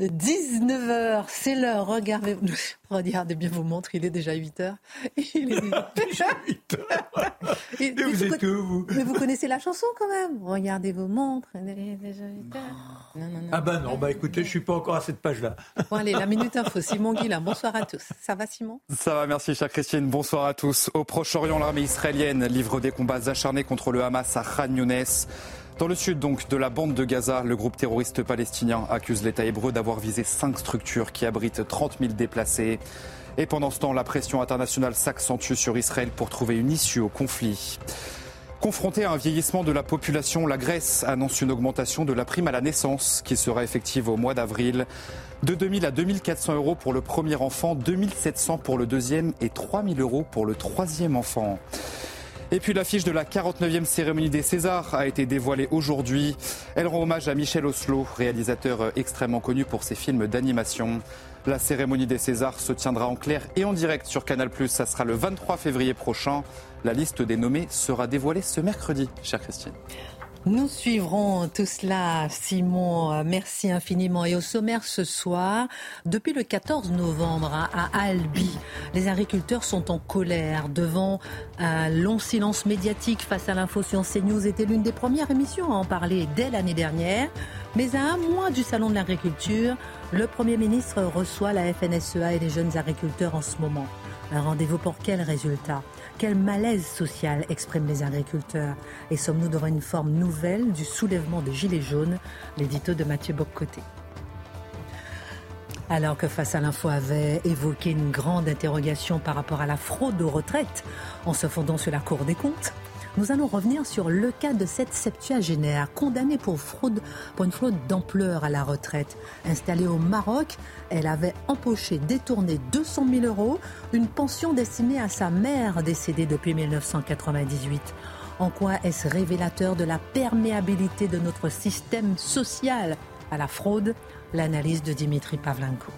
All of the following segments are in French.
19h, c'est l'heure. Regardez, regardez bien vos montres, il est déjà 8h. Il est déjà 8h. Et, vous êtes que vous? Mais vous connaissez la chanson quand même. Regardez vos montres, il est déjà 8h. Non, non, non. Ah bah non, bah écoutez, je suis pas encore à cette page-là. Bon allez, la Minute Info, Simon Guillain, bonsoir à tous. Ça va Simon? Ça va, merci chère Christine, bonsoir à tous. Au Proche-Orient, l'armée israélienne livre des combats acharnés contre le Hamas à Khan Younes. Dans le sud donc de la bande de Gaza, le groupe terroriste palestinien accuse l'État hébreu d'avoir visé cinq structures qui abritent 30 000 déplacés. Et pendant ce temps, la pression internationale s'accentue sur Israël pour trouver une issue au conflit. Confrontée à un vieillissement de la population, la Grèce annonce une augmentation de la prime à la naissance qui sera effective au mois d'avril. De 2000 à 2400 euros pour le premier enfant, 2700 pour le deuxième et 3000 euros pour le troisième enfant. Et puis l'affiche de la 49e cérémonie des Césars a été dévoilée aujourd'hui. Elle rend hommage à Michel Oslo, réalisateur extrêmement connu pour ses films d'animation. La cérémonie des Césars se tiendra en clair et en direct sur Canal+. Ça sera le 23 février prochain. La liste des nommés sera dévoilée ce mercredi, chère Christine. Nous suivrons tout cela, Simon. Merci infiniment. Et au sommaire ce soir, depuis le 14 novembre à Albi, les agriculteurs sont en colère devant un long silence médiatique face à l'info sur CNews. Était l'une des premières émissions à en parler dès l'année dernière. Mais à un mois du salon de l'agriculture, le Premier ministre reçoit la FNSEA et les jeunes agriculteurs en ce moment. Un rendez-vous pour quel résultat? Quel malaise social expriment les agriculteurs? Et sommes-nous devant une forme nouvelle du soulèvement des Gilets jaunes? L'édito de Mathieu Boccoté. Alors que Face à l'info avait évoqué une grande interrogation par rapport à la fraude aux retraites en se fondant sur la Cour des comptes, nous allons revenir sur le cas de cette septuagénaire condamnée pour, fraude, pour une fraude d'ampleur à la retraite. Installée au Maroc, elle avait empoché, détourné 200 000 euros, une pension destinée à sa mère décédée depuis 1998. En quoi est-ce révélateur de la perméabilité de notre système social à la fraude? L'analyse de Dimitri Pavlenko.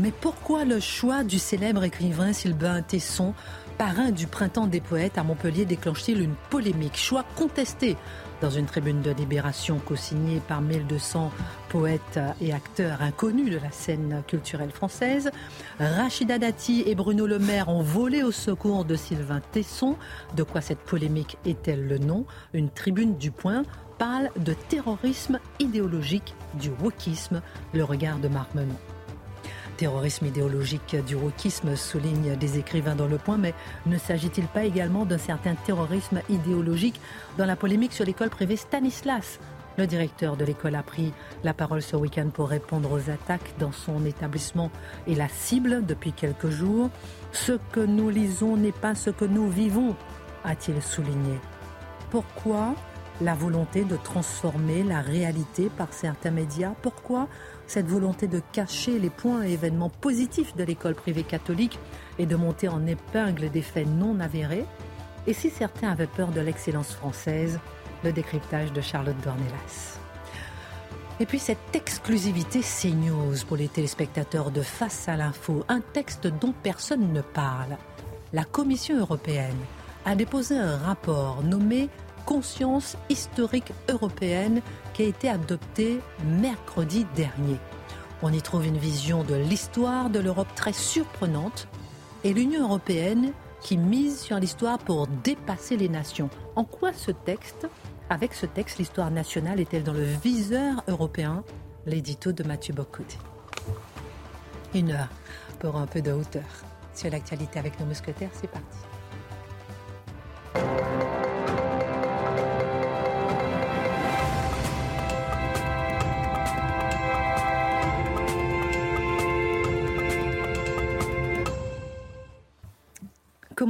Mais pourquoi le choix du célèbre écrivain Sylvain Tesson parrain du Printemps des Poètes à Montpellier déclenche-t-il une polémique Choix contesté dans une tribune de libération co-signée par 1200 poètes et acteurs inconnus de la scène culturelle française. Rachida Dati et Bruno Le Maire ont volé au secours de Sylvain Tesson. De quoi cette polémique est-elle le nom? Une tribune du Point parle de terrorisme idéologique, du wokisme, le regard de Marc Menon terrorisme idéologique du wokisme, soulignent des écrivains dans Le Point, mais ne s'agit-il pas également d'un certain terrorisme idéologique dans la polémique sur l'école privée Stanislas? Le directeur de l'école a pris la parole ce week-end pour répondre aux attaques dans son établissement et la cible depuis quelques jours. Ce que nous lisons n'est pas ce que nous vivons, a-t-il souligné. Pourquoi la volonté de transformer la réalité par certains médias? Pourquoi cette volonté de cacher les points et événements positifs de l'école privée catholique et de monter en épingle des faits non avérés. Et si certains avaient peur de l'excellence française, le décryptage de Charlotte Dornelas. Et puis cette exclusivité CNews pour les téléspectateurs de Face à l'info, un texte dont personne ne parle. La Commission européenne a déposé un rapport nommé Conscience historique européenne qui a été adopté mercredi dernier. On y trouve une vision de l'histoire de l'Europe très surprenante et l'Union européenne qui mise sur l'histoire pour dépasser les nations. En quoi ce texte, avec ce texte, l'histoire nationale est-elle dans le viseur européen? L'édito de Mathieu Bocoté. Une heure pour un peu de hauteur sur l'actualité avec nos mousquetaires, c'est parti.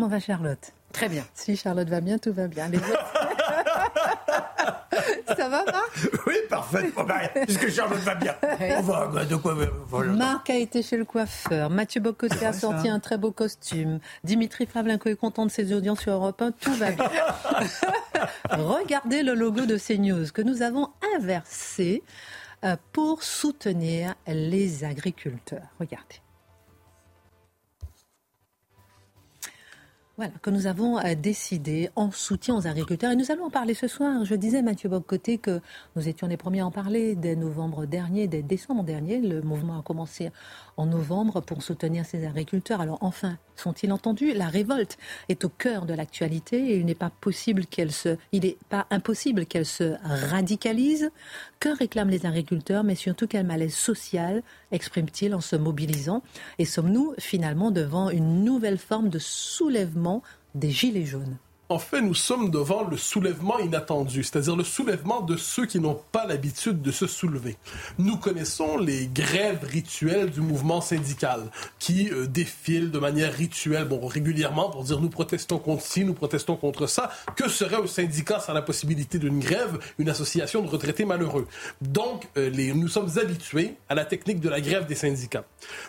Comment va Charlotte? Très bien. Si Charlotte va bien, tout va bien. Les autres... ça va, Marc? Oui, parfait. puisque Charlotte va bien. On va, bah, de quoi Marc a été chez le coiffeur. Mathieu Bocoté a sorti un très beau costume. Dimitri Pavlenko est content de ses audiences sur Europe 1. Tout va bien. Regardez le logo de CNews que nous avons inversé euh, pour soutenir les agriculteurs. Regardez. Voilà, que nous avons euh, décidé en soutien aux agriculteurs. Et nous allons en parler ce soir. Je disais, Mathieu Boccoté, que nous étions les premiers à en parler dès novembre dernier, dès décembre dernier. Le mouvement a commencé en novembre pour soutenir ces agriculteurs. Alors enfin, sont-ils entendus? La révolte est au cœur de l'actualité et il n'est pas impossible qu'elle se radicalise. Que réclament les agriculteurs, mais surtout quel malaise social expriment-ils en se mobilisant? Et sommes-nous finalement devant une nouvelle forme de soulèvement des gilets jaunes? En fait, nous sommes devant le soulèvement inattendu, c'est-à-dire le soulèvement de ceux qui n'ont pas l'habitude de se soulever. Nous connaissons les grèves rituelles du mouvement syndical qui euh, défilent de manière rituelle, bon, régulièrement pour dire nous protestons contre ci, nous protestons contre ça. Que serait un syndicat sans la possibilité d'une grève, une association de retraités malheureux? Donc, euh, nous sommes habitués à la technique de la grève des syndicats.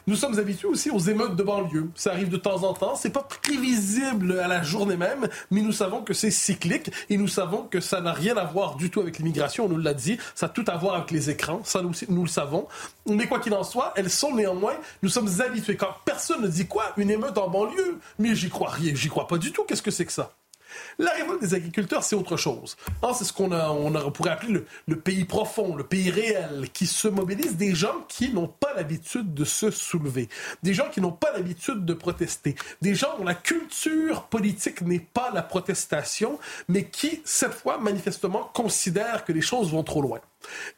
Nous sommes habitués aussi aux émeutes de banlieue. Ça arrive de temps en temps. C'est pas prévisible à la journée même, mais nous nous savons que c'est cyclique et nous savons que ça n'a rien à voir du tout avec l'immigration, on nous l'a dit, ça a tout à voir avec les écrans, ça nous, le savons. Mais quoi qu'il en soit, elles sont néanmoins, nous sommes habitués. Quand personne ne dit quoi, une émeute en banlieue, mais j'y crois rien, j'y crois pas du tout, qu'est-ce que c'est que ça? La révolte des agriculteurs, c'est autre chose. Ah, c'est ce qu'on on pourrait appeler le, pays profond, le pays réel, qui se mobilise des gens qui n'ont pas l'habitude de se soulever, des gens qui n'ont pas l'habitude de protester, des gens dont la culture politique n'est pas la protestation, mais qui, cette fois, manifestement, considèrent que les choses vont trop loin.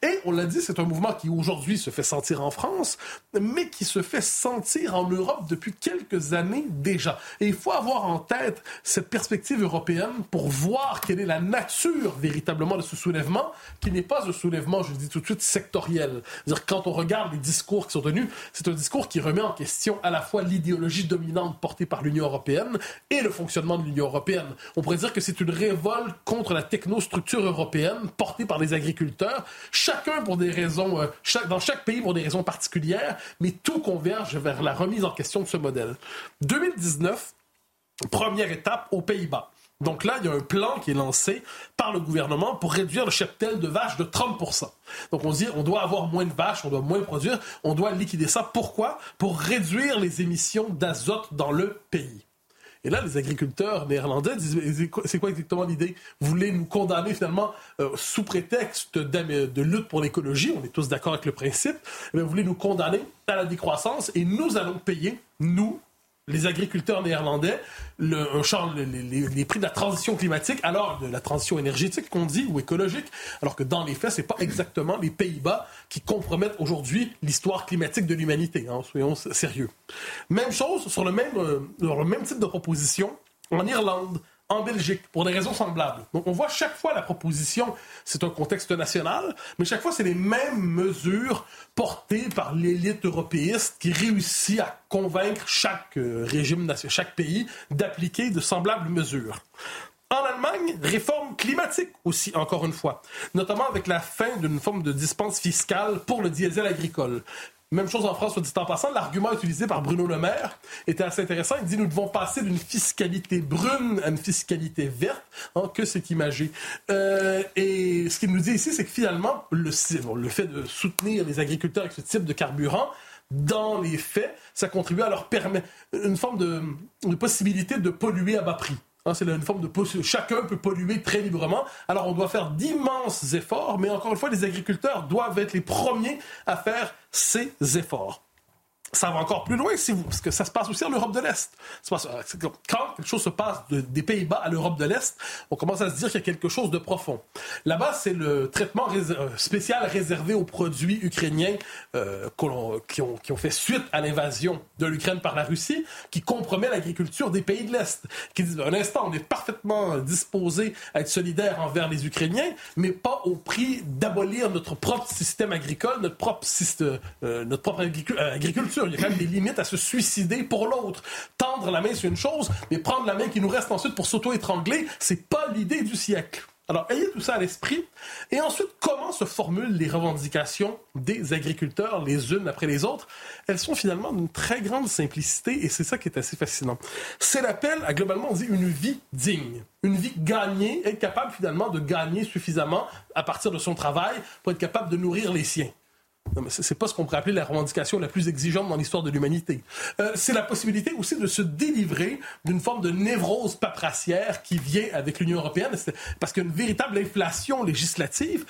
Et on l'a dit, c'est un mouvement qui aujourd'hui se fait sentir en France, mais qui se fait sentir en Europe depuis quelques années déjà. Et il faut avoir en tête cette perspective européenne pour voir quelle est la nature véritablement de ce soulèvement, qui n'est pas un soulèvement, je le dis tout de suite, sectoriel. dire quand on regarde les discours qui sont tenus, c'est un discours qui remet en question à la fois l'idéologie dominante portée par l'Union européenne et le fonctionnement de l'Union européenne. On pourrait dire que c'est une révolte contre la technostructure européenne portée par les agriculteurs chacun pour des raisons, euh, dans chaque pays pour des raisons particulières, mais tout converge vers la remise en question de ce modèle. 2019, première étape aux Pays-Bas. Donc là, il y a un plan qui est lancé par le gouvernement pour réduire le cheptel de vaches de 30 Donc on dit, on doit avoir moins de vaches, on doit moins produire, on doit liquider ça. Pourquoi? Pour réduire les émissions d'azote dans le pays. Et là, les agriculteurs néerlandais disent c'est quoi exactement l'idée? Vous voulez nous condamner finalement euh, sous prétexte de lutte pour l'écologie On est tous d'accord avec le principe. Mais vous voulez nous condamner à la décroissance et nous allons payer, nous, les agriculteurs néerlandais le, les, les, prix de la transition climatique, alors de la transition énergétique qu'on dit, ou écologique, alors que dans les faits, c'est pas exactement les Pays-Bas qui compromettent aujourd'hui l'histoire climatique de l'humanité. Hein, soyons sérieux. Même chose sur le même, euh, le même type de proposition en Irlande en Belgique pour des raisons semblables. Donc on voit chaque fois la proposition, c'est un contexte national, mais chaque fois c'est les mêmes mesures portées par l'élite européiste qui réussit à convaincre chaque euh, régime, chaque pays d'appliquer de semblables mesures. En Allemagne, réforme climatique aussi, encore une fois, notamment avec la fin d'une forme de dispense fiscale pour le diesel agricole. Même chose en France, soit dit en passant, l'argument utilisé par Bruno Le Maire était assez intéressant. Il dit nous devons passer d'une fiscalité brune à une fiscalité verte. Hein, que c'est imagé. Euh, et ce qu'il nous dit ici, c'est que finalement, le, fait de soutenir les agriculteurs avec ce type de carburant, dans les faits, ça contribue à leur permettre une forme de possibilité de polluer à bas prix. Hein, c'est une forme de chacun peut polluer très librement. Alors on doit faire d'immenses efforts, mais encore une fois, les agriculteurs doivent être les premiers à faire ces efforts ça va encore plus loin si vous, parce que ça se passe aussi en Europe de l'Est. Quand quelque chose se passe des Pays-Bas à l'Europe de l'Est, on commence à se dire qu'il y a quelque chose de profond. Là-bas, c'est le traitement euh, spécial réservé aux produits ukrainiens euh, qui, ont, fait suite à l'invasion de l'Ukraine par la Russie, qui compromet l'agriculture des pays de l'Est. Qui disent, un instant, on est parfaitement disposé à être solidaire envers les Ukrainiens, mais pas au prix d'abolir notre propre système agricole, notre propre, système, euh, notre propre agriculture il y a quand même des limites à se suicider pour l'autre. Tendre la main, c'est une chose, mais prendre la main qui nous reste ensuite pour s'auto-étrangler, c'est pas l'idée du siècle. Alors, ayez tout ça à l'esprit. Et ensuite, comment se formulent les revendications des agriculteurs les unes après les autres? Elles sont finalement d'une très grande simplicité et c'est ça qui est assez fascinant. C'est l'appel à, globalement, on dit une vie digne. Une vie gagnée, être capable finalement de gagner suffisamment à partir de son travail pour être capable de nourrir les siens. Non, mais c'est pas ce qu'on pourrait appeler la revendication la plus exigeante dans l'histoire de l'humanité. Euh, c'est la possibilité aussi de se délivrer d'une forme de névrose paprassière qui vient avec l'Union européenne, parce qu'une véritable inflation législative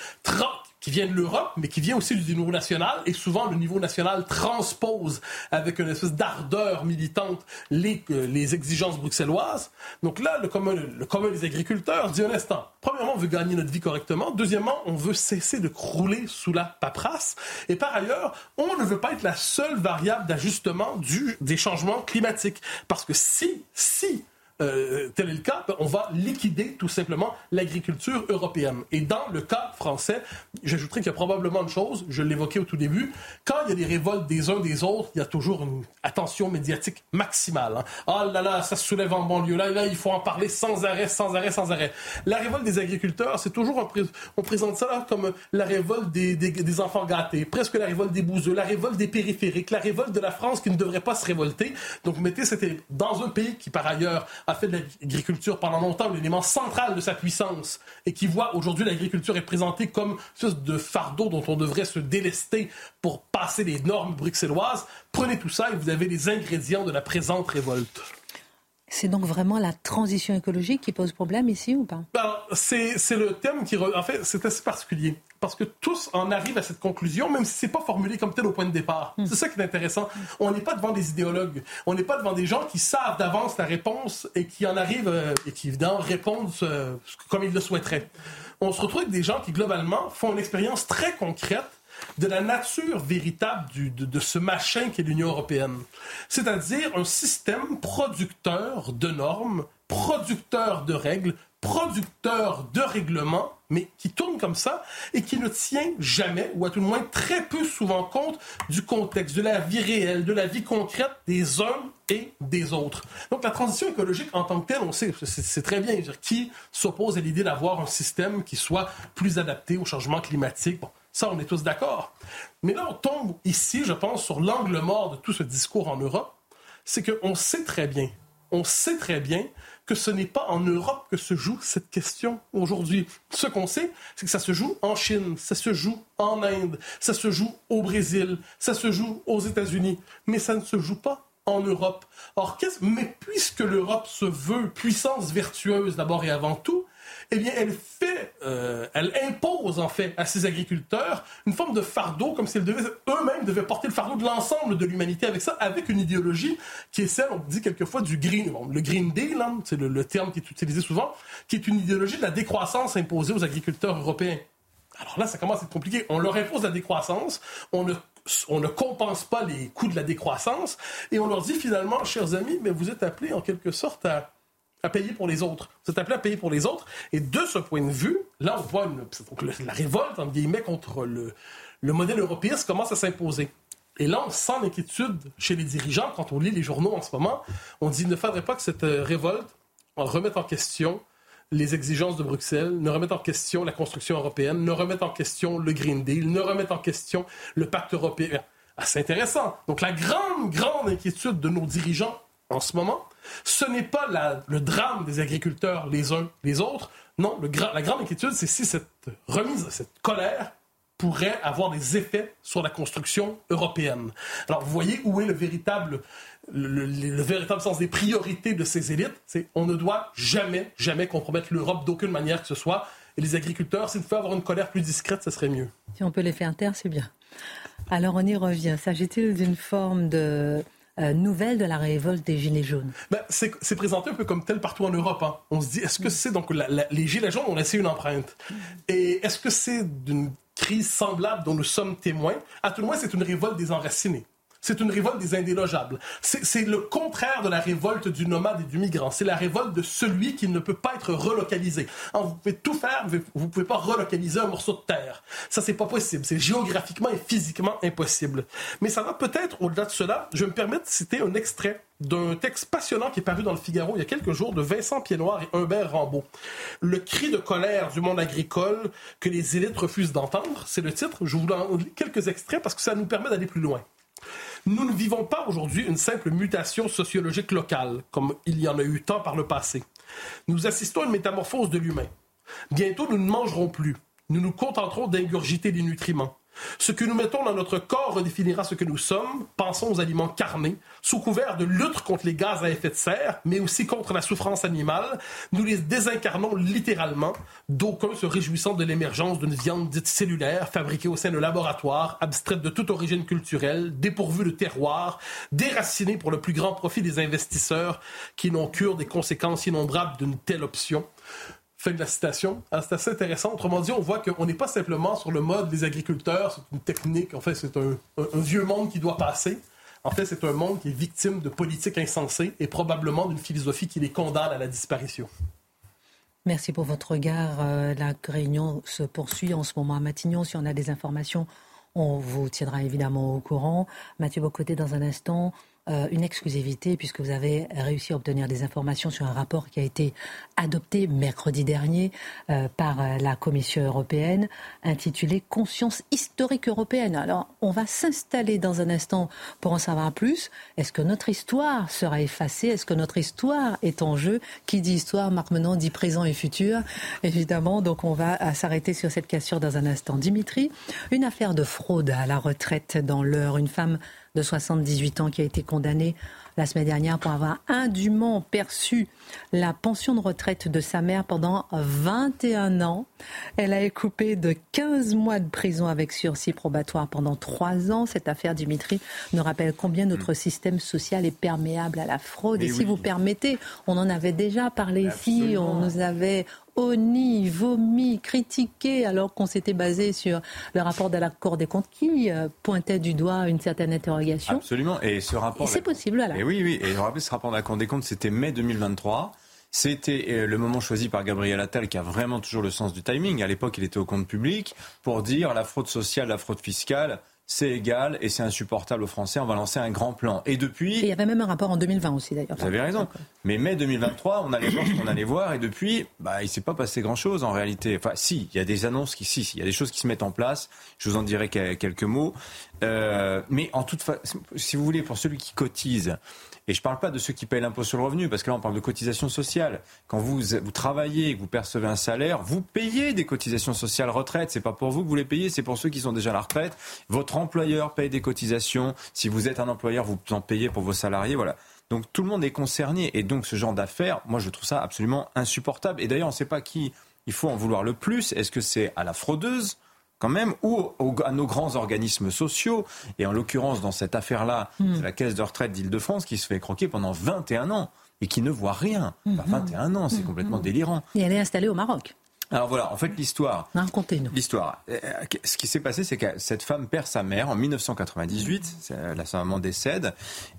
qui vient de l'Europe, mais qui vient aussi du niveau national, et souvent le niveau national transpose avec une espèce d'ardeur militante les, euh, les exigences bruxelloises. Donc là, le commun, le commun des agriculteurs dit un instant, premièrement, on veut gagner notre vie correctement, deuxièmement, on veut cesser de crouler sous la paperasse, et par ailleurs, on ne veut pas être la seule variable d'ajustement des changements climatiques. Parce que si, si euh, tel est le cas, on va liquider tout simplement l'agriculture européenne. Et dans le cas français, j'ajouterais qu'il y a probablement une chose, je l'évoquais au tout début, quand il y a des révoltes des uns des autres, il y a toujours une attention médiatique maximale. Hein. Ah là là, ça se soulève en banlieue, là, là, il faut en parler sans arrêt, sans arrêt, sans arrêt. La révolte des agriculteurs, c'est toujours, on présente ça comme la révolte des, des, enfants gâtés, presque la révolte des bouseux, la révolte des périphériques, la révolte de la France qui ne devrait pas se révolter. Donc mettez, c'était dans un pays qui par ailleurs a fait de l'agriculture pendant longtemps l'élément central de sa puissance et qui voit aujourd'hui l'agriculture est présentée comme espèce de fardeau dont on devrait se délester pour passer les normes bruxelloises, prenez tout ça et vous avez les ingrédients de la présente révolte. C'est donc vraiment la transition écologique qui pose problème ici ou pas? Ben, C'est le thème qui... En fait, c'est assez particulier. Parce que tous en arrivent à cette conclusion, même si ce n'est pas formulé comme tel au point de départ. Hmm. C'est ça qui est intéressant. On n'est pas devant des idéologues. On n'est pas devant des gens qui savent d'avance la réponse et qui en arrivent euh, et qui, évidemment, répondent euh, comme ils le souhaiteraient. On se retrouve avec des gens qui, globalement, font une expérience très concrète de la nature véritable de, ce machin qu'est l'Union européenne. C'est-à-dire un système producteur de normes, producteur de règles, producteur de règlements, mais qui tourne comme ça et qui ne tient jamais, ou à tout le moins très peu souvent compte du contexte, de la vie réelle, de la vie concrète des uns et des autres. Donc la transition écologique en tant que telle, on sait, c'est très bien, qui s'oppose à l'idée d'avoir un système qui soit plus adapté au changement climatique. Ça, on est tous d'accord. Mais là, on tombe ici, je pense, sur l'angle mort de tout ce discours en Europe. C'est qu'on sait très bien, on sait très bien que ce n'est pas en Europe que se joue cette question aujourd'hui. Ce qu'on sait, c'est que ça se joue en Chine, ça se joue en Inde, ça se joue au Brésil, ça se joue aux États-Unis, mais ça ne se joue pas en Europe. Or, mais puisque l'Europe se veut puissance vertueuse d'abord et avant tout, eh bien, elle fait, euh, elle impose en fait à ses agriculteurs une forme de fardeau, comme si eux-mêmes devaient porter le fardeau de l'ensemble de l'humanité avec ça, avec une idéologie qui est celle, on dit quelquefois, du green, le green deal, hein, c'est le, terme qui est utilisé souvent, qui est une idéologie de la décroissance imposée aux agriculteurs européens. Alors là, ça commence à être compliqué. On leur impose la décroissance, on ne on ne compense pas les coûts de la décroissance et on leur dit finalement, chers amis, mais vous êtes appelés en quelque sorte à à payer pour les autres. Vous êtes appelé à payer pour les autres. Et de ce point de vue, là, on voit la révolte, entre guillemets, contre le, le modèle européen commence à s'imposer. Et là, on sent l'inquiétude chez les dirigeants quand on lit les journaux en ce moment. On dit, il ne faudrait pas que cette euh, révolte remette en question les exigences de Bruxelles, ne remette en question la construction européenne, ne remette en question le Green Deal, ne remette en question le pacte européen. Ah, c'est intéressant. Donc la grande, grande inquiétude de nos dirigeants en ce moment, ce n'est pas le drame des agriculteurs les uns les autres. Non, la grande inquiétude, c'est si cette remise, cette colère pourrait avoir des effets sur la construction européenne. Alors, vous voyez où est le véritable, le, véritable sens des priorités de ces élites? C'est on ne doit jamais, jamais compromettre l'Europe d'aucune manière que ce soit. Et les agriculteurs, s'il faut avoir une colère plus discrète, ce serait mieux. Si on peut les faire taire, c'est bien. Alors, on y revient. S'agit-il d'une forme de nouvelle de la révolte des Gilets jaunes ben, C'est présenté un peu comme tel partout en Europe. Hein. On se dit, est-ce que c'est donc les Gilets jaunes ont laissé une empreinte? Et est-ce que c'est d'une crise semblable dont nous sommes témoins? À tout le moins, c'est une révolte des enracinés. C'est une révolte des indélogeables. C'est le contraire de la révolte du nomade et du migrant. C'est la révolte de celui qui ne peut pas être relocalisé. vous pouvez tout faire, vous ne pouvez pas relocaliser un morceau de terre. Ça, c'est pas possible. C'est géographiquement et physiquement impossible. Mais ça va peut-être, au-delà de cela, je vais me permettre de citer un extrait d'un texte passionnant qui est paru dans le Figaro il y a quelques jours de Vincent Piednoir et Humbert Rambaud. Le cri de colère du monde agricole que les élites refusent d'entendre, c'est le titre. Je vous lis quelques extraits parce que ça nous permet d'aller plus loin. Nous ne vivons pas aujourd'hui une simple mutation sociologique locale, comme il y en a eu tant par le passé. Nous assistons à une métamorphose de l'humain. Bientôt, nous ne mangerons plus. Nous nous contenterons d'ingurgiter les nutriments. Ce que nous mettons dans notre corps redéfinira ce que nous sommes. Pensons aux aliments carnés. Sous couvert de lutte contre les gaz à effet de serre, mais aussi contre la souffrance animale, nous les désincarnons littéralement, d'aucuns se réjouissant de l'émergence d'une viande dite cellulaire, fabriquée au sein de laboratoires, abstraite de toute origine culturelle, dépourvue de terroir, déracinée pour le plus grand profit des investisseurs qui n'ont cure des conséquences innombrables d'une telle option. Fin de la citation. Ah, c'est assez intéressant. Autrement dit, on voit qu'on n'est pas simplement sur le mode des agriculteurs, c'est une technique, en fait, c'est un, vieux monde qui doit passer. En fait, c'est un monde qui est victime de politiques insensées et probablement d'une philosophie qui les condamne à la disparition. Merci pour votre regard. Euh, la réunion se poursuit en ce moment à Matignon. Si on a des informations, on vous tiendra évidemment au courant. Mathieu Bocoté, dans un instant, euh, une exclusivité puisque vous avez réussi à obtenir des informations sur un rapport qui a été adopté mercredi dernier euh, par euh, la Commission européenne intitulé Conscience historique européenne. Alors, on va s'installer dans un instant pour en savoir plus. Est-ce que notre histoire sera effacée? Est-ce que notre histoire est en jeu? Qui dit histoire, Marc dit présent et futur, évidemment. Donc, on va s'arrêter sur cette question dans un instant. Dimitri, une affaire de fraude à la retraite dans l'heure. Une femme de 78 ans qui a été condamnée la semaine dernière pour avoir indûment perçu la pension de retraite de sa mère pendant 21 ans. Elle a écoupé de 15 mois de prison avec sursis probatoire pendant 3 ans. Cette affaire, Dimitri, nous rappelle combien notre mm. système social est perméable à la fraude. Et si vous permettez, on en avait déjà parlé ici, on nous avait honni, vomi, critiqué, alors qu'on s'était basé sur le rapport de la Cour des comptes qui euh, pointait du doigt une certaine interrogation. Absolument. Et ce rapport. C'est possible, là. Et oui, oui. Et rappelle, ce rapport de la Cour des comptes, c'était mai 2023. C'était euh, le moment choisi par Gabriel Attal, qui a vraiment toujours le sens du timing. À l'époque, il était au compte public pour dire la fraude sociale, la fraude fiscale c'est égal et c'est insupportable aux Français. On va lancer un grand plan. Et depuis. il y avait même un rapport en 2020 aussi, d'ailleurs. Vous avez raison. Mais mai 2023, on allait voir ce qu'on allait voir. Et depuis, bah, il ne s'est pas passé grand-chose en réalité. Enfin, si, il y a des annonces qui. Si, il y a des choses qui se mettent en place. Je vous en dirai quelques mots. Euh, mais en toute façon, si vous voulez, pour celui qui cotise, et je ne parle pas de ceux qui payent l'impôt sur le revenu, parce que là, on parle de cotisation sociale. Quand vous, vous travaillez et que vous percevez un salaire, vous payez des cotisations sociales retraite. C'est pas pour vous que vous les payez, c'est pour ceux qui sont déjà à la retraite. Votre employeur paye des cotisations. Si vous êtes un employeur, vous en payez pour vos salariés. Voilà. Donc tout le monde est concerné. Et donc ce genre d'affaires, moi, je trouve ça absolument insupportable. Et d'ailleurs, on ne sait pas qui il faut en vouloir le plus. Est-ce que c'est à la fraudeuse quand même, ou à nos grands organismes sociaux. Et en l'occurrence, dans cette affaire-là, hmm. c'est la Caisse de retraite d'Île-de-France qui se fait croquer pendant 21 ans et qui ne voit rien. 21 hmm. ans, c'est hmm. complètement délirant. Et elle est installée au Maroc. Alors voilà, en fait, l'histoire. Racontez-nous. L'histoire. Euh, ce qui s'est passé, c'est que cette femme perd sa mère en 1998. Sa maman décède.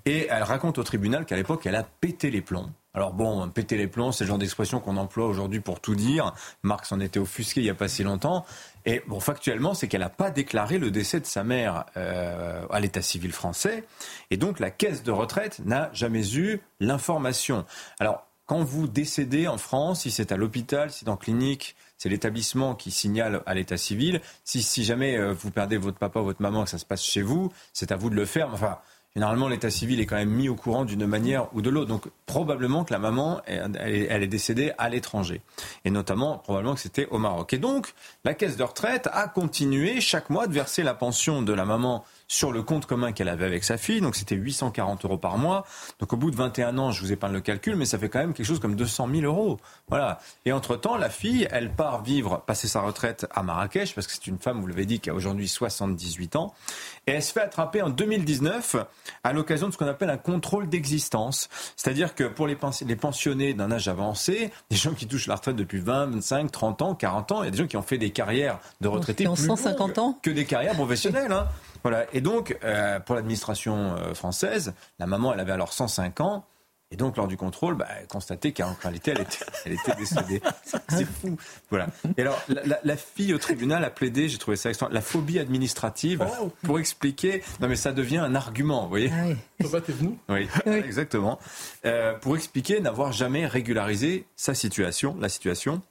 Et elle raconte au tribunal qu'à l'époque, elle a pété les plombs. Alors bon, péter les plombs, c'est le genre d'expression qu'on emploie aujourd'hui pour tout dire. Marx en était offusqué il n'y a pas si longtemps. Et bon, factuellement, c'est qu'elle n'a pas déclaré le décès de sa mère euh, à l'état civil français. Et donc, la caisse de retraite n'a jamais eu l'information. Alors, quand vous décédez en France, si c'est à l'hôpital, si c'est dans clinique, c'est l'établissement qui signale à l'état civil. Si, si jamais euh, vous perdez votre papa ou votre maman, que ça se passe chez vous, c'est à vous de le faire. Enfin, généralement, l'état civil est quand même mis au courant d'une manière ou de l'autre. Donc, probablement que la maman, elle, est décédée à l'étranger. Et notamment, probablement que c'était au Maroc. Et donc, la caisse de retraite a continué chaque mois de verser la pension de la maman sur le compte commun qu'elle avait avec sa fille. Donc c'était 840 euros par mois. Donc au bout de 21 ans, je vous épargne le calcul, mais ça fait quand même quelque chose comme 200 000 euros. Voilà. Et entre-temps, la fille, elle part vivre, passer sa retraite à Marrakech, parce que c'est une femme, vous l'avez dit, qui a aujourd'hui 78 ans. Et elle se fait attraper en 2019 à l'occasion de ce qu'on appelle un contrôle d'existence. C'est-à-dire que pour les, pensionnés d'un âge avancé, des gens qui touchent la retraite depuis 20, 25, 30 ans, 40 ans, il y a des gens qui ont fait des carrières de retraités plus 150 ans? que des carrières professionnelles. Hein. Voilà. Et donc, euh, pour l'administration euh, française, la maman, elle avait alors 105 ans. Et donc, lors du contrôle, bah, constaté qu'en réalité, elle était, elle était décédée. C'est fou. Voilà. Et alors, la, fille au tribunal a plaidé, j'ai trouvé ça extraordinaire, la phobie administrative oh. pour expliquer. Non, mais ça devient un argument, vous voyez. Ah oui. t'es venu? Oui, exactement. Euh, pour expliquer n'avoir jamais régularisé sa situation, la situation.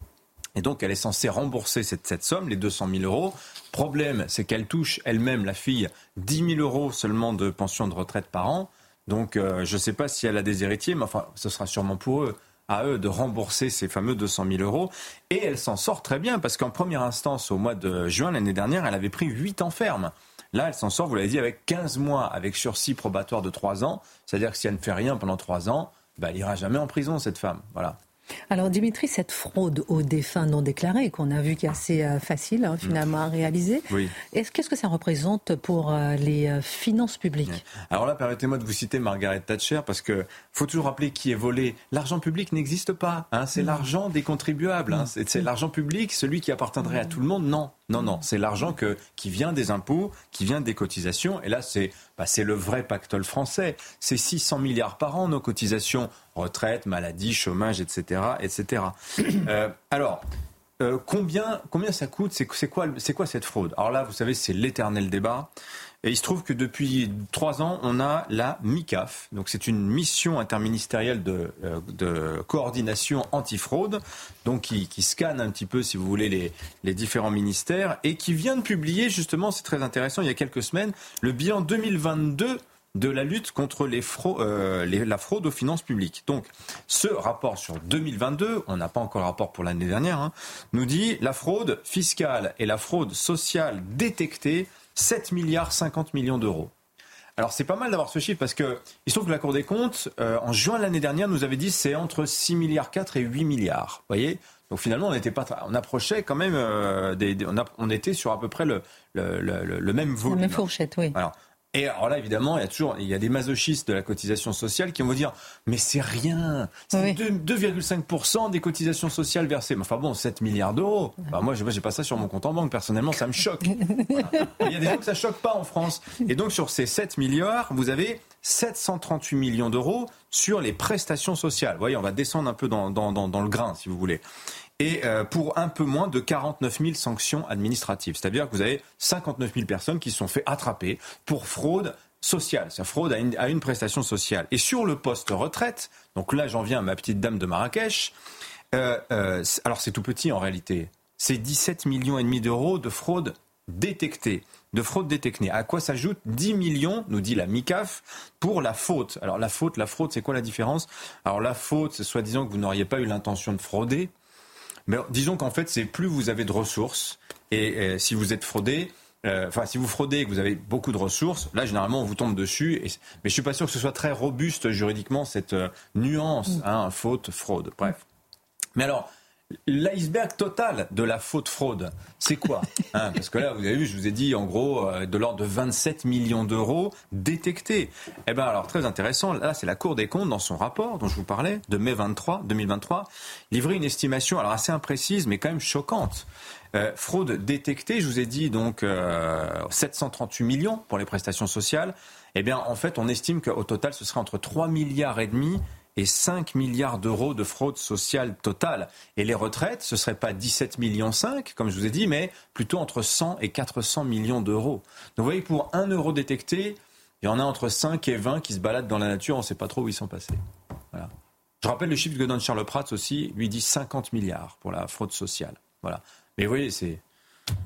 Et donc, elle est censée rembourser cette, cette somme, les 200 000 euros. Problème, c'est qu'elle touche elle-même, la fille, 10 000 euros seulement de pension de retraite par an. Donc euh, je ne sais pas si elle a des héritiers, mais enfin, ce sera sûrement pour eux à eux de rembourser ces fameux 200 000 euros. Et elle s'en sort très bien, parce qu'en première instance, au mois de juin l'année dernière, elle avait pris 8 ans ferme. Là, elle s'en sort, vous l'avez dit, avec 15 mois, avec sursis probatoire de 3 ans. C'est-à-dire que si elle ne fait rien pendant 3 ans, bah, elle n'ira jamais en prison, cette femme. Voilà. Alors Dimitri, cette fraude aux défunts non déclarés qu'on a vu qui est assez euh, facile hein, finalement à réaliser, qu'est-ce que ça représente pour euh, les euh, finances publiques? Alors là, permettez-moi de vous citer Margaret Thatcher parce que faut toujours rappeler qui est volé. L'argent public n'existe pas. Hein, c'est mm. l'argent des contribuables. Hein, c'est l'argent public, celui qui appartiendrait à tout le monde. Non, non, non. C'est l'argent qui vient des impôts, qui vient des cotisations. Et là, c'est bah, le vrai pactole français. C'est 600 milliards par an nos cotisations, retraite, maladie, chômage, etc., etc. Euh, alors. Euh, combien, combien ça coûte? C'est quoi, quoi cette fraude? Alors là, vous savez, c'est l'éternel débat. Et il se trouve que depuis trois ans, on a la MICAF. Donc c'est une mission interministérielle de, euh, de coordination antifraude, donc qui, qui, scanne un petit peu, si vous voulez, les, les différents ministères et qui vient de publier justement, c'est très intéressant, il y a quelques semaines, le bilan 2022 de la lutte contre les euh, la fraude aux finances publiques. Donc, ce rapport sur 2022, on n'a pas encore le rapport pour l'année dernière, hein, nous dit la fraude fiscale et la fraude sociale détectées 7 milliards 50 millions d'euros. Alors c'est pas mal d'avoir ce chiffre parce que il se trouve que la Cour des comptes, euh, en juin de l'année dernière, nous avait dit c'est entre 6 milliards 4 et 8 milliards. Vous voyez? Donc finalement, on était pas, on approchait quand même, euh, des, on, on, était sur à peu près le, le, le, le même volume. La même fourchette, oui. Alors, et alors là, évidemment, il y a toujours il y a des masochistes de la cotisation sociale qui vont dire mais c'est rien, c'est 2,5% des cotisations sociales versées. Mais enfin bon, 7 milliards d'euros. Bah, moi, je n'ai pas ça sur mon compte en banque. Personnellement, ça me choque. Il y a des gens que ça choque pas en France. Et donc sur ces 7 milliards, vous avez 738 millions d'euros sur les prestations sociales. Vous voyez, on va descendre un peu dans, dans, dans, dans le grain, si vous voulez et euh, pour un peu moins de 49 000 sanctions administratives. C'est-à-dire que vous avez 59 000 personnes qui se sont fait attraper pour fraude sociale, c'est fraude à une, à une, prestation sociale. Et sur le poste retraite, donc là j'en viens à ma petite dame de Marrakech, euh, euh, alors c'est tout petit en réalité, c'est 17 millions et demi d'euros de fraude détectée de fraude détectée. À quoi s'ajoute 10 millions, nous dit la MICAF, pour la faute. Alors la faute, la fraude, c'est quoi la différence? Alors la faute, c'est soi-disant que vous n'auriez pas eu l'intention de frauder. Mais disons qu'en fait, c'est plus vous avez de ressources et, si vous êtes fraudé, euh, enfin, si vous fraudez et que vous avez beaucoup de ressources, là, généralement, on vous tombe dessus. Et, mais je suis pas sûr que ce soit très robuste juridiquement, cette euh, nuance, mm. hein, faute, fraude. Bref. Mais alors, L'iceberg total de la faute fraude, c'est quoi hein, Parce que là, vous avez vu, je vous ai dit en gros euh, de l'ordre de 27 millions d'euros détectés. Eh bien, alors très intéressant, là, c'est la Cour des comptes dans son rapport dont je vous parlais de mai 23, 2023, livré une estimation alors assez imprécise, mais quand même choquante. Euh, fraude détectée, je vous ai dit donc 738 euh, millions pour les prestations sociales. Eh bien, en fait, on estime qu'au total, ce serait entre 3 milliards et demi et 5 milliards d'euros de fraude sociale totale. Et les retraites, ce ne serait pas 17 millions 5, comme je vous ai dit, mais plutôt entre 100 et 400 millions d'euros. Donc vous voyez, pour 1 euro détecté, il y en a entre 5 et 20 qui se baladent dans la nature, on ne sait pas trop où ils sont passés. Je rappelle le chiffre que donne Charles Prats aussi, lui dit 50 milliards pour la fraude sociale. Voilà. Mais vous voyez, c'est...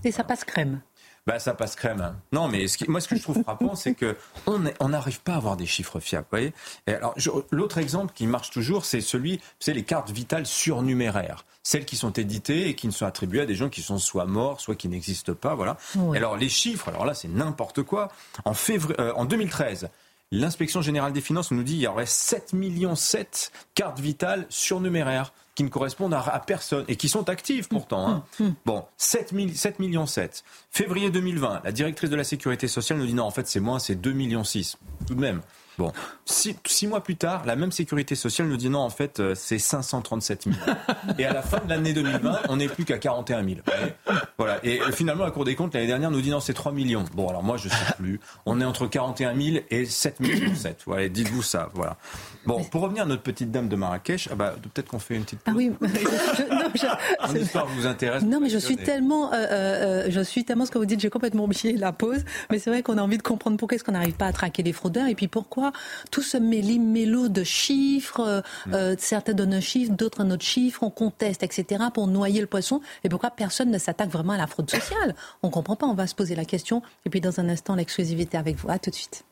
Et ça passe crème. Bah, ça passe crème. Hein. Non, mais ce moi, ce que je trouve frappant, c'est que on n'arrive pas à avoir des chiffres fiables. Voyez Et alors, l'autre exemple qui marche toujours, c'est celui, c'est les cartes vitales surnuméraires, celles qui sont éditées et qui ne sont attribuées à des gens qui sont soit morts, soit qui n'existent pas. Voilà. alors, les chiffres, alors là, c'est n'importe quoi. En février, euh, en 2013. L'inspection générale des finances nous dit qu'il y aurait 7 millions 7 cartes vitales surnuméraires qui ne correspondent à, personne et qui sont actives pourtant. Hein. Mmh, mmh. Bon, 7, 7 millions 7. Février 2020, la directrice de la sécurité sociale nous dit non, en fait c'est moins, c'est 2 millions 6. Tout de même. Bon, six, mois plus tard, la même sécurité sociale nous dit non, en fait, euh, c'est 537 000. Et à la fin de l'année 2020, on n'est plus qu'à 41 000. Voilà. Et euh, finalement, la Cour des comptes, l'année dernière, nous dit non, c'est 3 millions. Bon, alors moi, je ne sais plus. On est entre 41 000 et 7 millions 7. Voilà, dites-vous ça. Voilà. Bon, pour revenir à notre petite dame de Marrakech, ah bah, peut-être qu'on fait une petite pause. Ah oui, je, non, histoire vous intéresse. Non, mais je suis tellement, euh, je suis tellement ce que vous dites, j'ai complètement oublié la pause. Mais c'est vrai qu'on a envie de comprendre pourquoi est-ce qu'on n'arrive pas à traquer les fraudeurs et puis pourquoi tout ce méli-mélo de chiffres, euh, mm. euh, certains donnent un chiffre, d'autres un autre chiffre, on conteste, etc., pour noyer le poisson, et pourquoi personne ne s'attaque vraiment à la fraude sociale? On comprend pas, on va se poser la question, et puis dans un instant, l'exclusivité avec vous. À tout de suite.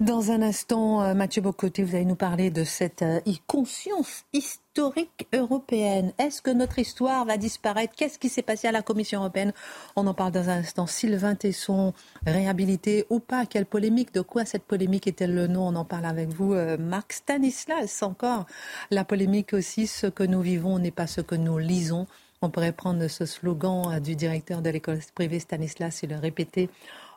Dans un instant, euh, Mathieu Bocoté, vous allez nous parler de cette conscience historique européenne. Est-ce que notre histoire va disparaître? Qu'est-ce qui s'est passé à la Commission européenne? On en parle dans un instant. Sylvain Tesson, réhabilité ou pas? Quelle polémique? De quoi cette polémique est-elle le nom? On en parle avec vous. Euh, Marc Stanislas, encore. La polémique aussi, ce que nous vivons n'est pas ce que nous lisons. On pourrait prendre ce slogan euh, du directeur de l'école privée Stanislas et le répéter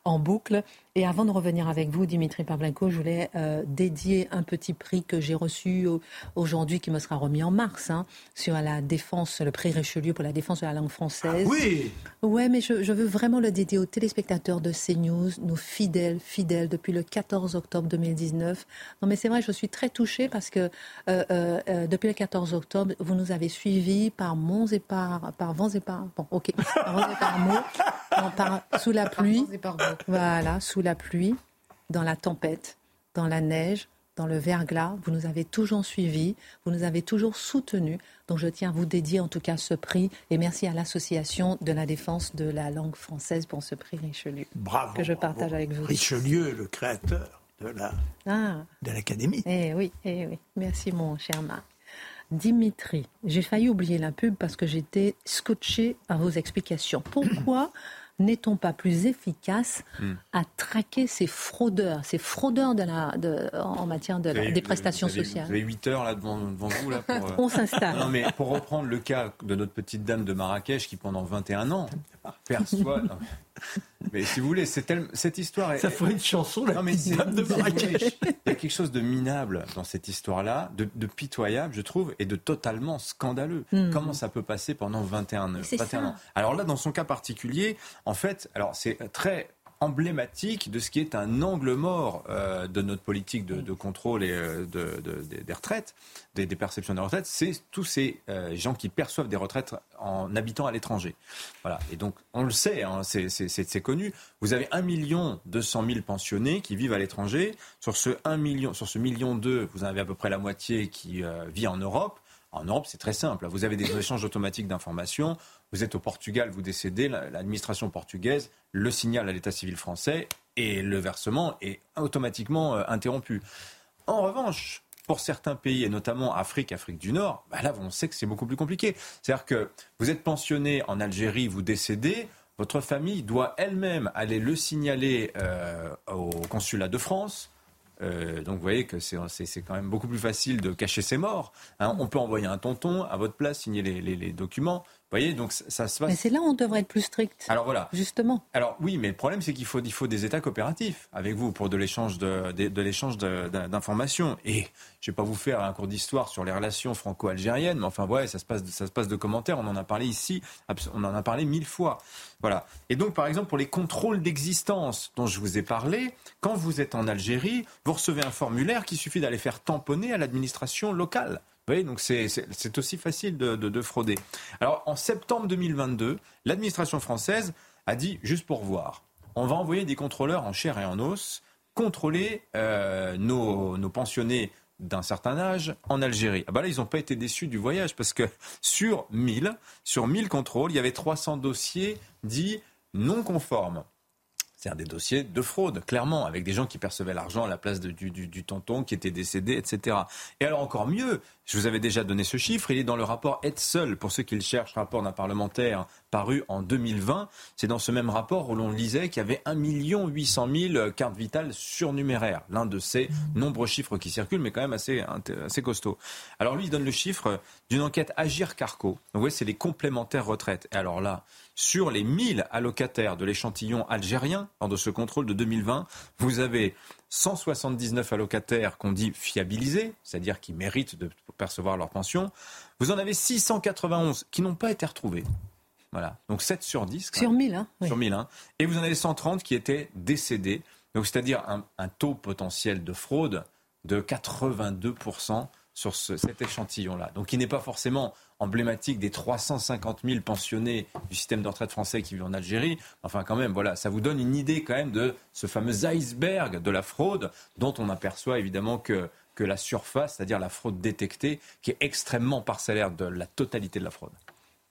en boucle. Et avant de revenir avec vous, Dimitri Pavlenko, je voulais euh, dédier un petit prix que j'ai reçu aujourd'hui, qui me sera remis en mars, hein, sur la défense, le prix Richelieu pour la défense de la langue française. Ah oui Ouais, mais je, veux vraiment le dédier aux téléspectateurs de CNews, nos fidèles, fidèles, depuis le 14 octobre 2019. Non, mais c'est vrai, je suis très touchée parce que euh, euh, depuis le 14 octobre, vous nous avez suivis par monts et par, par vents et par... Bon, ok, par vents et par mots, par, sous la pluie. Voilà, sous la pluie, dans la tempête, dans la neige, dans le verglas. Vous nous avez toujours suivis, vous nous avez toujours soutenus. Donc je tiens à vous dédier en tout cas ce prix et merci à l'Association de la défense de la langue française pour ce prix Richelieu. Bravo. Que je partage avec vous. Richelieu, le créateur de la ah. de l'Académie. Eh oui, eh oui. Merci mon cher Marc. Dimitri, j'ai failli oublier la pub parce que j'étais scotché à vos explications. Pourquoi n'est-on pas plus efficace hmm. à traquer ces fraudeurs, ces fraudeurs de la, de, en matière de des prestations sociales Vous avez 8 heures là devant, vous là pour, On s'installe. Non mais pour reprendre le cas de notre petite dame de Marrakech qui pendant 21 ans perçoit. mais si vous voulez, c'est cette histoire. Est, Ça ferait une chanson, la non, mais dame de Marrakech. Il y a quelque chose de minable dans cette histoire-là, de, pitoyable, je trouve, et de totalement scandaleux. Hmm. Comment ça peut passer pendant 21, 21 ans? Alors là, dans son cas particulier, en fait, alors c'est très emblématique de ce qui est un angle mort euh, de notre politique de, contrôle et euh, de, des retraites, des, perceptions des retraites, c'est tous ces euh, gens qui perçoivent des retraites en habitant à l'étranger. Voilà. Et donc, on le sait, hein, c'est connu. Vous avez 1 million 200 000 pensionnés qui vivent à l'étranger. Sur ce 1 million, sur ce million 2, vous en avez à peu près la moitié qui vit en Europe. En Europe, c'est très simple. Vous avez des échanges automatiques d'informations. Vous êtes au Portugal, vous décédez, l'administration portugaise le signale à l'état civil français et le versement est automatiquement euh, interrompu. En revanche, pour certains pays, et notamment Afrique, Afrique du Nord, bah là, on sait que c'est beaucoup plus compliqué. C'est-à-dire que vous êtes pensionné en Algérie, vous décédez, votre famille doit elle-même aller le signaler euh, au consulat de France. Euh, donc vous voyez que c'est quand même beaucoup plus facile de cacher ses morts. Hein. On peut envoyer un tonton à votre place, signer les documents voyez, donc ça, se passe. Mais c'est là où on devrait être plus strict. Alors voilà. Justement. Alors oui, mais le problème, c'est qu'il faut, il faut des États coopératifs avec vous pour de l'échange de, de, l'échange d'informations. Et je vais pas vous faire un cours d'histoire sur les relations franco-algériennes, mais enfin, ouais, ça se passe, ça se passe de commentaires. On en a parlé ici, on en a parlé mille fois. Voilà. Et donc, par exemple, pour les contrôles d'existence dont je vous ai parlé, quand vous êtes en Algérie, vous recevez un formulaire qui suffit d'aller faire tamponner à l'administration locale. Vous voyez, donc c'est aussi facile de, frauder. Alors, en septembre 2022, l'administration française a dit, juste pour voir, on va envoyer des contrôleurs en chair et en os contrôler euh, nos, pensionnés d'un certain âge en Algérie. Ah bah là, ils n'ont pas été déçus du voyage parce que sur 1000, sur 1000 contrôles, il y avait 300 dossiers dits non conformes. C'est un des dossiers de fraude, clairement, avec des gens qui percevaient l'argent à la place du, tonton qui était décédé, etc. Et alors encore mieux, je vous avais déjà donné ce chiffre, il est dans le rapport Être seul, pour ceux qui le cherchent, rapport d'un parlementaire paru en 2020. C'est dans ce même rapport où l'on lisait qu'il y avait 1 800 000 cartes vitales surnuméraires. L'un de ces nombreux chiffres qui circulent, mais quand même assez, assez costaud. Alors lui, il donne le chiffre d'une enquête Agir Carco. Vous voyez, c'est les complémentaires retraites. Et alors là, sur les 1000 allocataires de l'échantillon algérien, lors de ce contrôle de 2020, vous avez 179 allocataires qu'on dit fiabilisés, c'est-à-dire qui méritent de percevoir leur pension. Vous en avez 691 qui n'ont pas été retrouvés. Voilà. Donc 7 sur 10. Sur 1000, hein Sur 1000, hein. Et vous en avez 130 qui étaient décédés. Donc c'est-à-dire un, un, taux potentiel de fraude de 82% sur cet échantillon-là. Donc il n'est pas forcément emblématique des 350 000 pensionnés du système de retraite français qui vivent en Algérie. Enfin, quand même, voilà, ça vous donne une idée quand même de ce fameux iceberg de la fraude dont on aperçoit évidemment que, que la surface, c'est-à-dire la fraude détectée, qui est extrêmement parcellaire de la totalité de la fraude.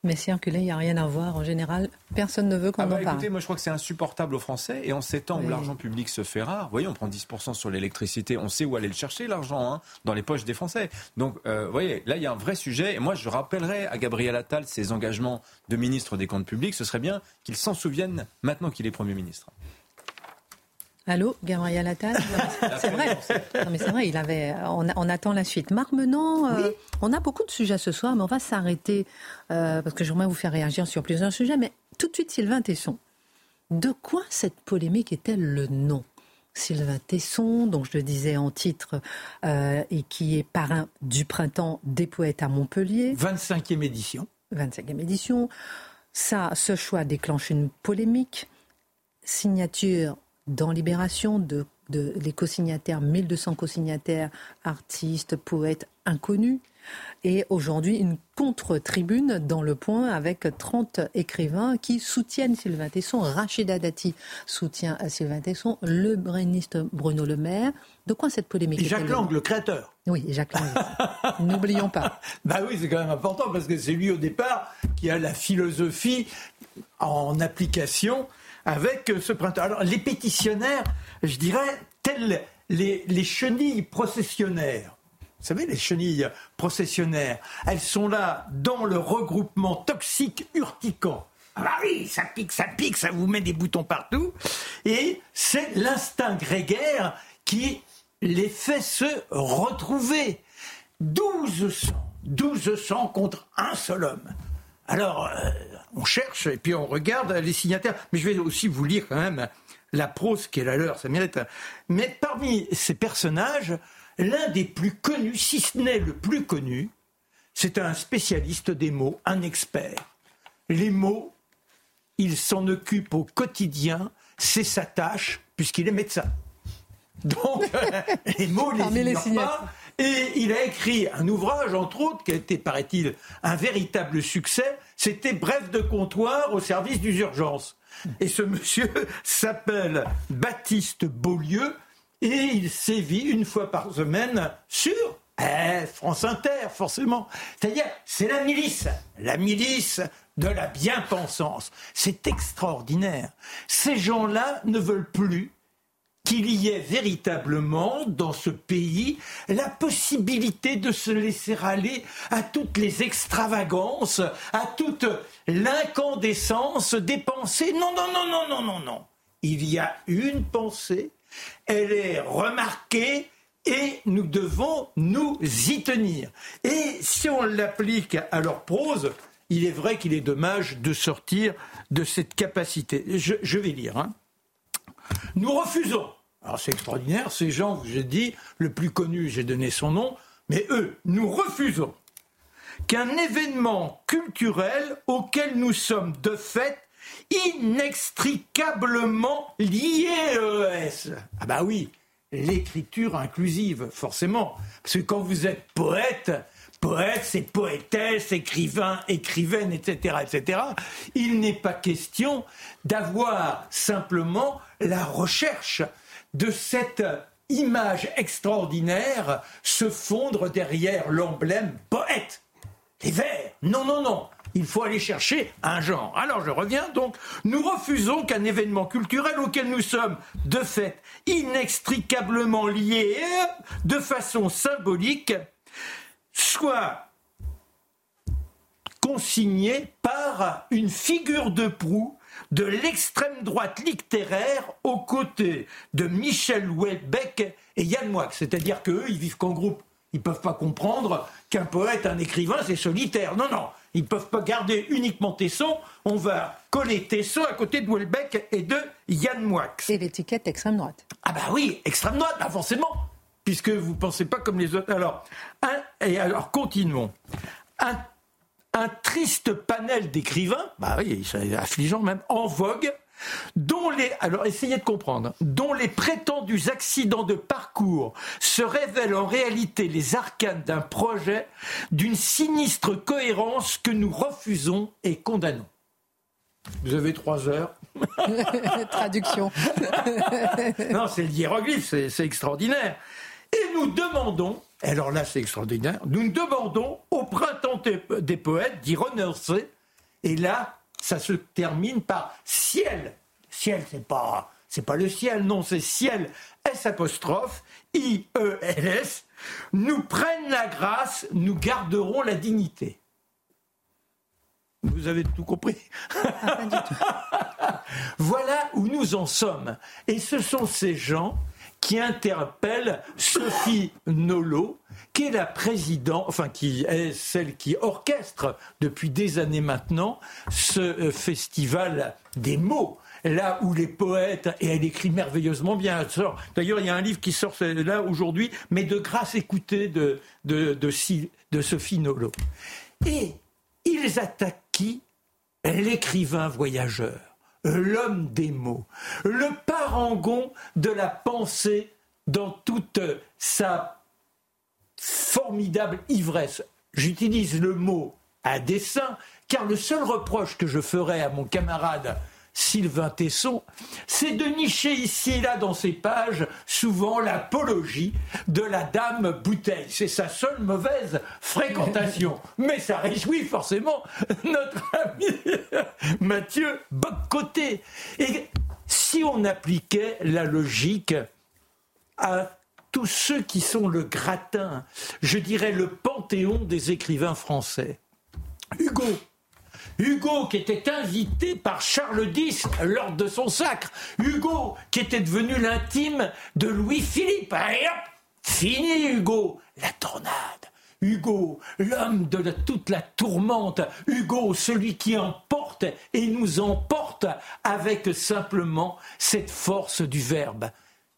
Mais circuler, il n'y a rien à voir. En général, personne ne veut qu'on ah bah, en parle. Écoutez, moi je crois que c'est insupportable aux Français. Et en ces temps où l'argent public se fait rare, vous voyez, on prend 10% sur l'électricité, on sait où aller le chercher, l'argent, hein, dans les poches des Français. Donc, euh, vous voyez, là, il y a un vrai sujet. Et moi, je rappellerai à Gabriel Attal ses engagements de ministre des Comptes publics. Ce serait bien qu'il s'en souvienne maintenant qu'il est Premier ministre. Allô, Gabriel Attal C'est vrai. Non, mais c'est vrai, il avait. On, attend la suite. Marc Menant, euh, on a beaucoup de sujets ce soir, mais on va s'arrêter euh, parce que j'aimerais vous faire réagir sur plusieurs sujets. Mais tout de suite, Sylvain Tesson. De quoi cette polémique est-elle le nom? Sylvain Tesson, donc je le disais en titre, euh, et qui est parrain du printemps des poètes à Montpellier. 25e édition. 25e édition. Ça, ce choix déclenche une polémique. Signature dans Libération de, les co-signataires, 1200 co-signataires, artistes, poètes inconnus. Et aujourd'hui, une contre-tribune dans Le Point avec 30 écrivains qui soutiennent Sylvain Tesson. Rachida Dati soutient Sylvain Tesson, le brenniste Bruno Le Maire. De quoi cette polémique Jacques Lang, le créateur. Oui, Jacques Lang. N'oublions pas. Bah oui, c'est quand même important parce que c'est lui au départ qui a la philosophie en application avec ce printemps. Alors, les pétitionnaires, je dirais, tels les, chenilles processionnaires. Vous savez, les chenilles processionnaires, elles sont là dans le regroupement toxique urticant. Ah bah oui, ça pique, ça pique, ça vous met des boutons partout. Et c'est l'instinct grégaire qui les fait se retrouver. 1200, 1200 contre un seul homme. Alors, euh, on cherche et puis on regarde les signataires. Mais je vais aussi vous lire quand même la prose qui est la leur, ça mérite. Mais parmi ces personnages, l'un des plus connus, si ce n'est le plus connu, c'est un spécialiste des mots, un expert. Les mots, il s'en occupe au quotidien, c'est sa tâche, puisqu'il est médecin. Donc, les mots, les, les pas. Et il a écrit un ouvrage, entre autres, qui a été, paraît-il, un véritable succès. C'était Bref de comptoir au service des urgences. Et ce monsieur s'appelle Baptiste Beaulieu et il sévit une fois par semaine sur eh, France Inter, forcément. C'est-à-dire, c'est la milice, la milice de la bien-pensance. C'est extraordinaire. Ces gens-là ne veulent plus qu'il y ait véritablement dans ce pays la possibilité de se laisser aller à toutes les extravagances, à toute l'incandescence des pensées. Non, non, non, non, non, non, non. Il y a une pensée, elle est remarquée et nous devons nous y tenir. Et si on l'applique à leur prose, il est vrai qu'il est dommage de sortir de cette capacité. Je, vais lire. Hein. Nous refusons. Alors c'est extraordinaire, ces gens, j'ai dit, le plus connu, j'ai donné son nom, mais eux, nous refusons qu'un événement culturel auquel nous sommes de fait inextricablement liés ES. Ah bah oui, l'écriture inclusive, forcément. Parce que quand vous êtes poète, poète, c'est poétesse, écrivain, écrivaine, etc., etc. Il n'est pas question d'avoir simplement la recherche de cette image extraordinaire se fondre derrière l'emblème poète. Les vers. Non, non, non. Il faut aller chercher un genre. Alors je reviens donc. Nous refusons qu'un événement culturel auquel nous sommes, de fait, inextricablement liés de façon symbolique, soit consigné par une figure de proue de l'extrême droite littéraire aux côtés de Michel Houellebecq et Yann Moix. C'est-à-dire qu'eux, ils vivent qu'en groupe. Ils ne peuvent pas comprendre qu'un poète, un écrivain, c'est solitaire. Non, non. Ils ne peuvent pas garder uniquement Tesson. On va coller Tesson à côté de Houellebecq et de Yann Moix. Et l'étiquette extrême droite. Ah bah oui, extrême droite, bah forcément. Puisque vous ne pensez pas comme les autres. Alors, et alors continuons. Un un triste panel d'écrivains, bah oui, c'est affligeant même, en vogue, dont les, alors essayez de comprendre, dont les prétendus accidents de parcours se révèlent en réalité les arcanes d'un projet d'une sinistre cohérence que nous refusons et condamnons. Vous avez trois heures. Traduction. non, c'est l'hiéroglyphe, c'est extraordinaire. Et nous demandons alors là, c'est extraordinaire. Nous demandons au printemps des poètes d'y renoncer. Et là, ça se termine par ciel. Ciel, c'est pas, c'est pas le ciel, non, c'est ciel. S apostrophe I E L S. Nous prennent la grâce, nous garderons la dignité. Vous avez tout compris. Ah, voilà où nous en sommes. Et ce sont ces gens qui interpelle Sophie Nolot, qui est la présidente, enfin qui est celle qui orchestre depuis des années maintenant ce euh, festival des mots là où les poètes, et elle écrit merveilleusement bien, d'ailleurs il y a un livre qui sort là aujourd'hui, mais de grâce écoutée de, de, de, de Sophie Nolot. Et ils attaquent qui? L'écrivain voyageur l'homme des mots, le parangon de la pensée dans toute sa formidable ivresse. J'utilise le mot à dessein, car le seul reproche que je ferai à mon camarade Sylvain Tesson, c'est de nicher ici et là dans ses pages souvent l'apologie de la dame bouteille. C'est sa seule mauvaise fréquentation. Mais ça réjouit forcément notre ami Mathieu Boccoté. Et si on appliquait la logique à tous ceux qui sont le gratin, je dirais le panthéon des écrivains français. Hugo, Hugo qui était invité par Charles X lors de son sacre. Hugo qui était devenu l'intime de Louis-Philippe. Et hop, fini Hugo, la tornade. Hugo, l'homme de toute la tourmente, Hugo, celui qui emporte et nous emporte avec simplement cette force du verbe.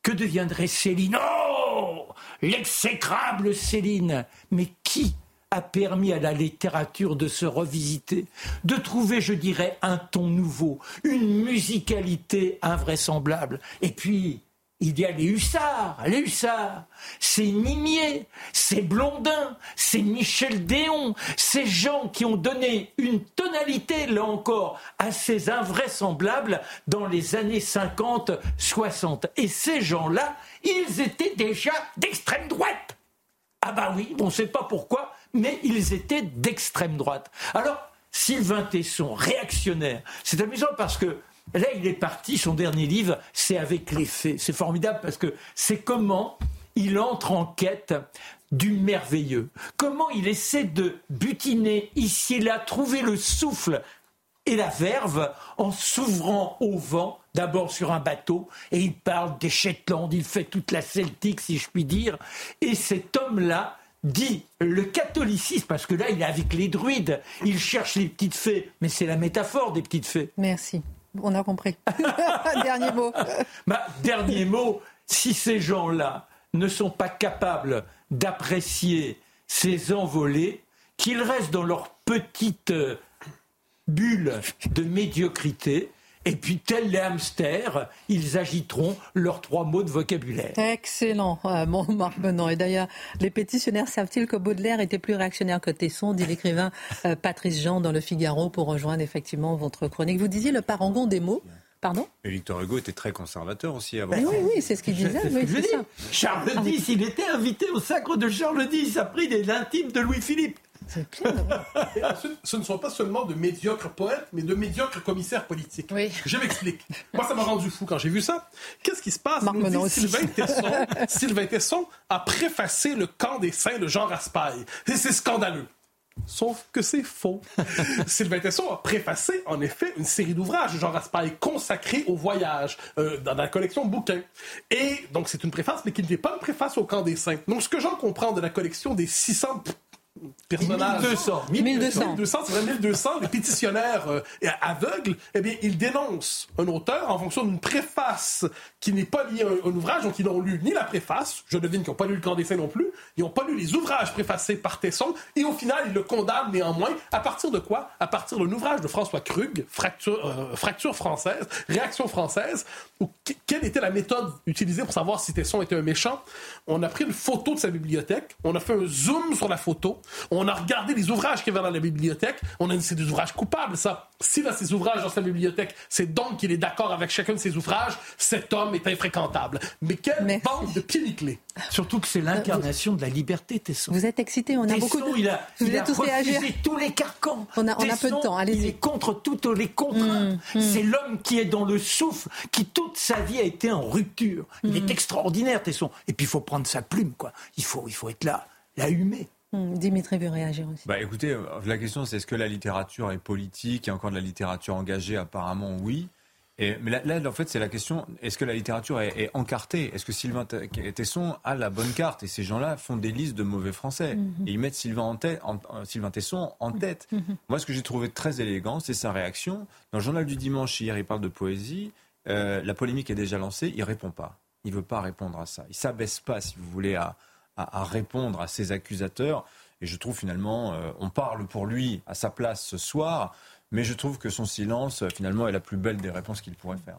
Que deviendrait Céline? Oh L'exécrable Céline Mais qui a permis à la littérature de se revisiter, de trouver, je dirais, un ton nouveau, une musicalité invraisemblable. Et puis, il y a les hussards, les hussards, c'est Nimier, c'est Blondin, c'est Michel Déon, ces gens qui ont donné une tonalité, là encore, assez invraisemblable dans les années 50-60. Et ces gens-là, ils étaient déjà d'extrême droite. Ah bah oui, on ne sait pas pourquoi, mais ils étaient d'extrême droite. Alors, Sylvain Tesson, réactionnaire, c'est amusant parce que là, il est parti, son dernier livre, c'est avec les faits. C'est formidable parce que c'est comment il entre en quête du merveilleux. Comment il essaie de butiner ici et là, trouver le souffle et la verve en s'ouvrant au vent, d'abord sur un bateau, et il parle des Shetland, il fait toute la celtique, si je puis dire, et cet homme-là, dit le catholicisme, parce que là, il est avec les druides, il cherche les petites fées, mais c'est la métaphore des petites fées. Merci. On a compris. dernier mot. Bah, dernier mot, si ces gens-là ne sont pas capables d'apprécier ces envolées, qu'ils restent dans leur petite euh, bulle de médiocrité et puis, tels les hamsters, ils agiteront leurs trois mots de vocabulaire. Excellent, euh, mon Marc Benon. Et d'ailleurs, les pétitionnaires savent-ils que Baudelaire était plus réactionnaire que Tesson, dit l'écrivain euh, Patrice Jean dans Le Figaro, pour rejoindre effectivement votre chronique. Vous disiez le parangon des mots. Pardon? Et Victor Hugo était très conservateur aussi avant. Ben oui, oui, c'est ce qu'il disait. Charles X, il était invité au sacre de Charles X, a pris des intimes de Louis-Philippe. C'est ensuite, ce ne sont pas seulement de médiocres poètes, mais de médiocres commissaires politiques. Oui. Je m'explique. Moi, ça m'a rendu fou quand j'ai vu ça. Qu'est-ce qui se passe? Marc nous dit. Sylvain Tesson, Sylvain Tesson a préfacé le camp des saints de Jean Raspail. Et c'est scandaleux. Sauf que c'est faux. Sylvain Tesson a préfacé, en effet, une série d'ouvrages de Jean Raspail consacrés au voyage euh, dans la collection bouquins. Et donc, c'est une préface, mais qui n'est pas une préface au camp des saints. Donc, ce que j'en comprends de la collection des 600 personnages... 1200. 1200. 1200, c'est vrai, 1200, les pétitionnaires euh, aveugles, eh bien, ils dénoncent un auteur en fonction d'une préface qui n'est pas liée à un, un ouvrage, donc ils n'ont lu ni la préface, je devine qu'ils n'ont pas lu le Camp des Saints non plus, ils n'ont pas lu les ouvrages préfacés par Tesson, et au final, ils le condamnent néanmoins. À partir de quoi? À partir d'un ouvrage de François Krug, Fracture, euh, Fracture française, Réaction française, où que- quelle était la méthode utilisée pour savoir si Tesson était un méchant? On a pris une photo de sa bibliothèque, on a fait un zoom sur la photo, on a regardé les ouvrages qu'il y avait dans la bibliothèque, on a dit c'est des ouvrages coupables, ça. S'il a ces ouvrages dans sa bibliothèque, c'est donc qu'il est d'accord avec chacun de ses ouvrages, cet homme est infréquentable. Mais quelle Merci. bande de pieds Surtout que c'est l'incarnation de la liberté, Tesson. Vous êtes excités, on a Tesson, beaucoup de... il a, Vous il a tous refusé tous les carcans. On a- on a peu de temps, allez-y. Il est contre toutes les contraintes. C'est l'homme qui est dans le souffle, qui toute sa vie a été en rupture. Il est extraordinaire, Tesson. Et puis il faut prendre sa plume, quoi. Il faut, il faut être là, là humé. Hum, Dimitri veut réagir aussi. Bah écoutez, euh, la question c'est est-ce que la littérature est politique? Il y a encore de la littérature engagée Apparemment oui. Et, mais là, là, en fait, c'est la question est-ce que la littérature est, est encartée? Est-ce que Sylvain Te- Tesson a la bonne carte? Et ces gens-là font des listes de mauvais français. Et ils mettent Sylvain, en tête, en- en- Sylvain Tesson en tête. Moi, ce que j'ai trouvé très élégant, c'est sa réaction. Dans le journal du dimanche, hier, il parle de poésie. Euh, la polémique est déjà lancée. Il répond pas. Il veut pas répondre à ça. Il s'abaisse pas, si vous voulez, à, à, à répondre à ses accusateurs. Et je trouve finalement, euh, on parle pour lui à sa place ce soir, mais je trouve que son silence, euh, finalement, est la plus belle des réponses qu'il pourrait faire.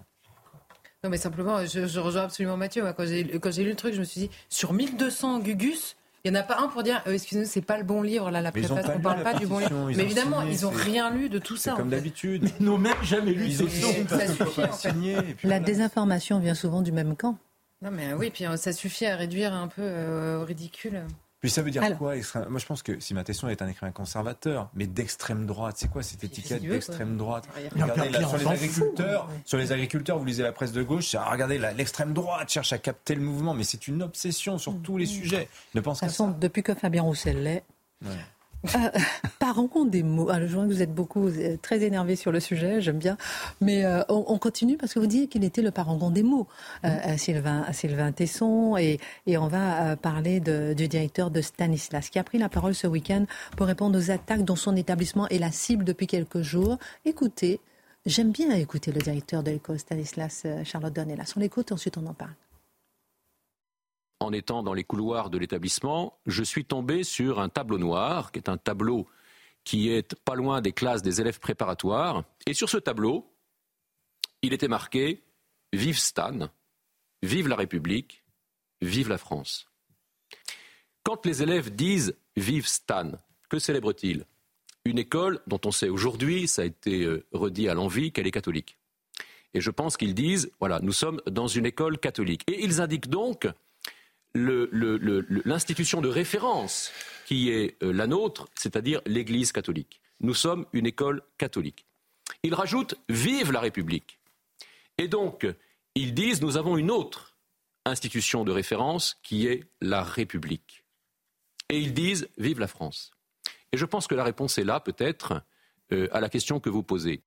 Non, mais simplement, je, je rejoins absolument Mathieu. Moi, Quand j'ai lu le truc, je me suis dit, sur 1200 Gugus, il n'y en a pas un pour dire, euh, excusez-nous, c'est pas le bon livre, là, la préface, pas on lu parle pas du bon livre. Mais évidemment, signé, ils n'ont rien lu de tout ça. comme d'habitude. Ils n'ont même jamais lu Ils ce ont signé. La désinformation vient souvent du même camp. Non, mais euh, oui, puis euh, ça suffit à réduire un peu euh, au ridicule. Puis ça veut dire Alors. quoi extrême- Moi, je pense que Sylvain Tesson est un écrivain conservateur, mais d'extrême droite. C'est quoi cette étiquette d'extrême droite? Regardez, là, sur les agriculteurs, sur les agriculteurs, vous lisez la presse de gauche, c'est, ah, regardez, l'extrême droite cherche à capter le mouvement, mais c'est une obsession sur tous les sujets. Ne pense De toute façon, ça. depuis que Fabien Roussel l'est, Ouais. Euh, des mots. Alors, je vois que vous êtes beaucoup euh, très énervé sur le sujet, j'aime bien. Mais euh, on, on continue parce que vous disiez qu'il était le parangon des mots, euh, à Sylvain, à Sylvain Tesson. Et, et on va euh, parler de- du directeur de Stanislas, qui a pris la parole ce week-end pour répondre aux attaques dont son établissement est la cible depuis quelques jours. Écoutez, j'aime bien écouter le directeur de l'école Stanislas, euh, Charlotte Dornelas. On l'écoute, ensuite on en parle. En étant dans les couloirs de l'établissement, je suis tombé sur un tableau noir, qui est un tableau qui est pas loin des classes des élèves préparatoires. Et sur ce tableau, il était marqué Vive Stan, vive la République, vive la France. Quand les élèves disent Vive Stan, que célèbrent-ils Une école dont on sait aujourd'hui, ça a été euh, redit à l'envi, qu'elle est catholique. Et je pense qu'ils disent, voilà, nous sommes dans une école catholique. Et ils indiquent donc l'institution de référence qui est euh, la nôtre, c'est-à-dire l'Église catholique. Nous sommes une école catholique. Ils rajoutent Vive la République. Et donc, ils disent Nous avons une autre institution de référence qui est la République. Et ils disent Vive la France. Et je pense que la réponse est là, peut-être, euh, à la question que vous posez.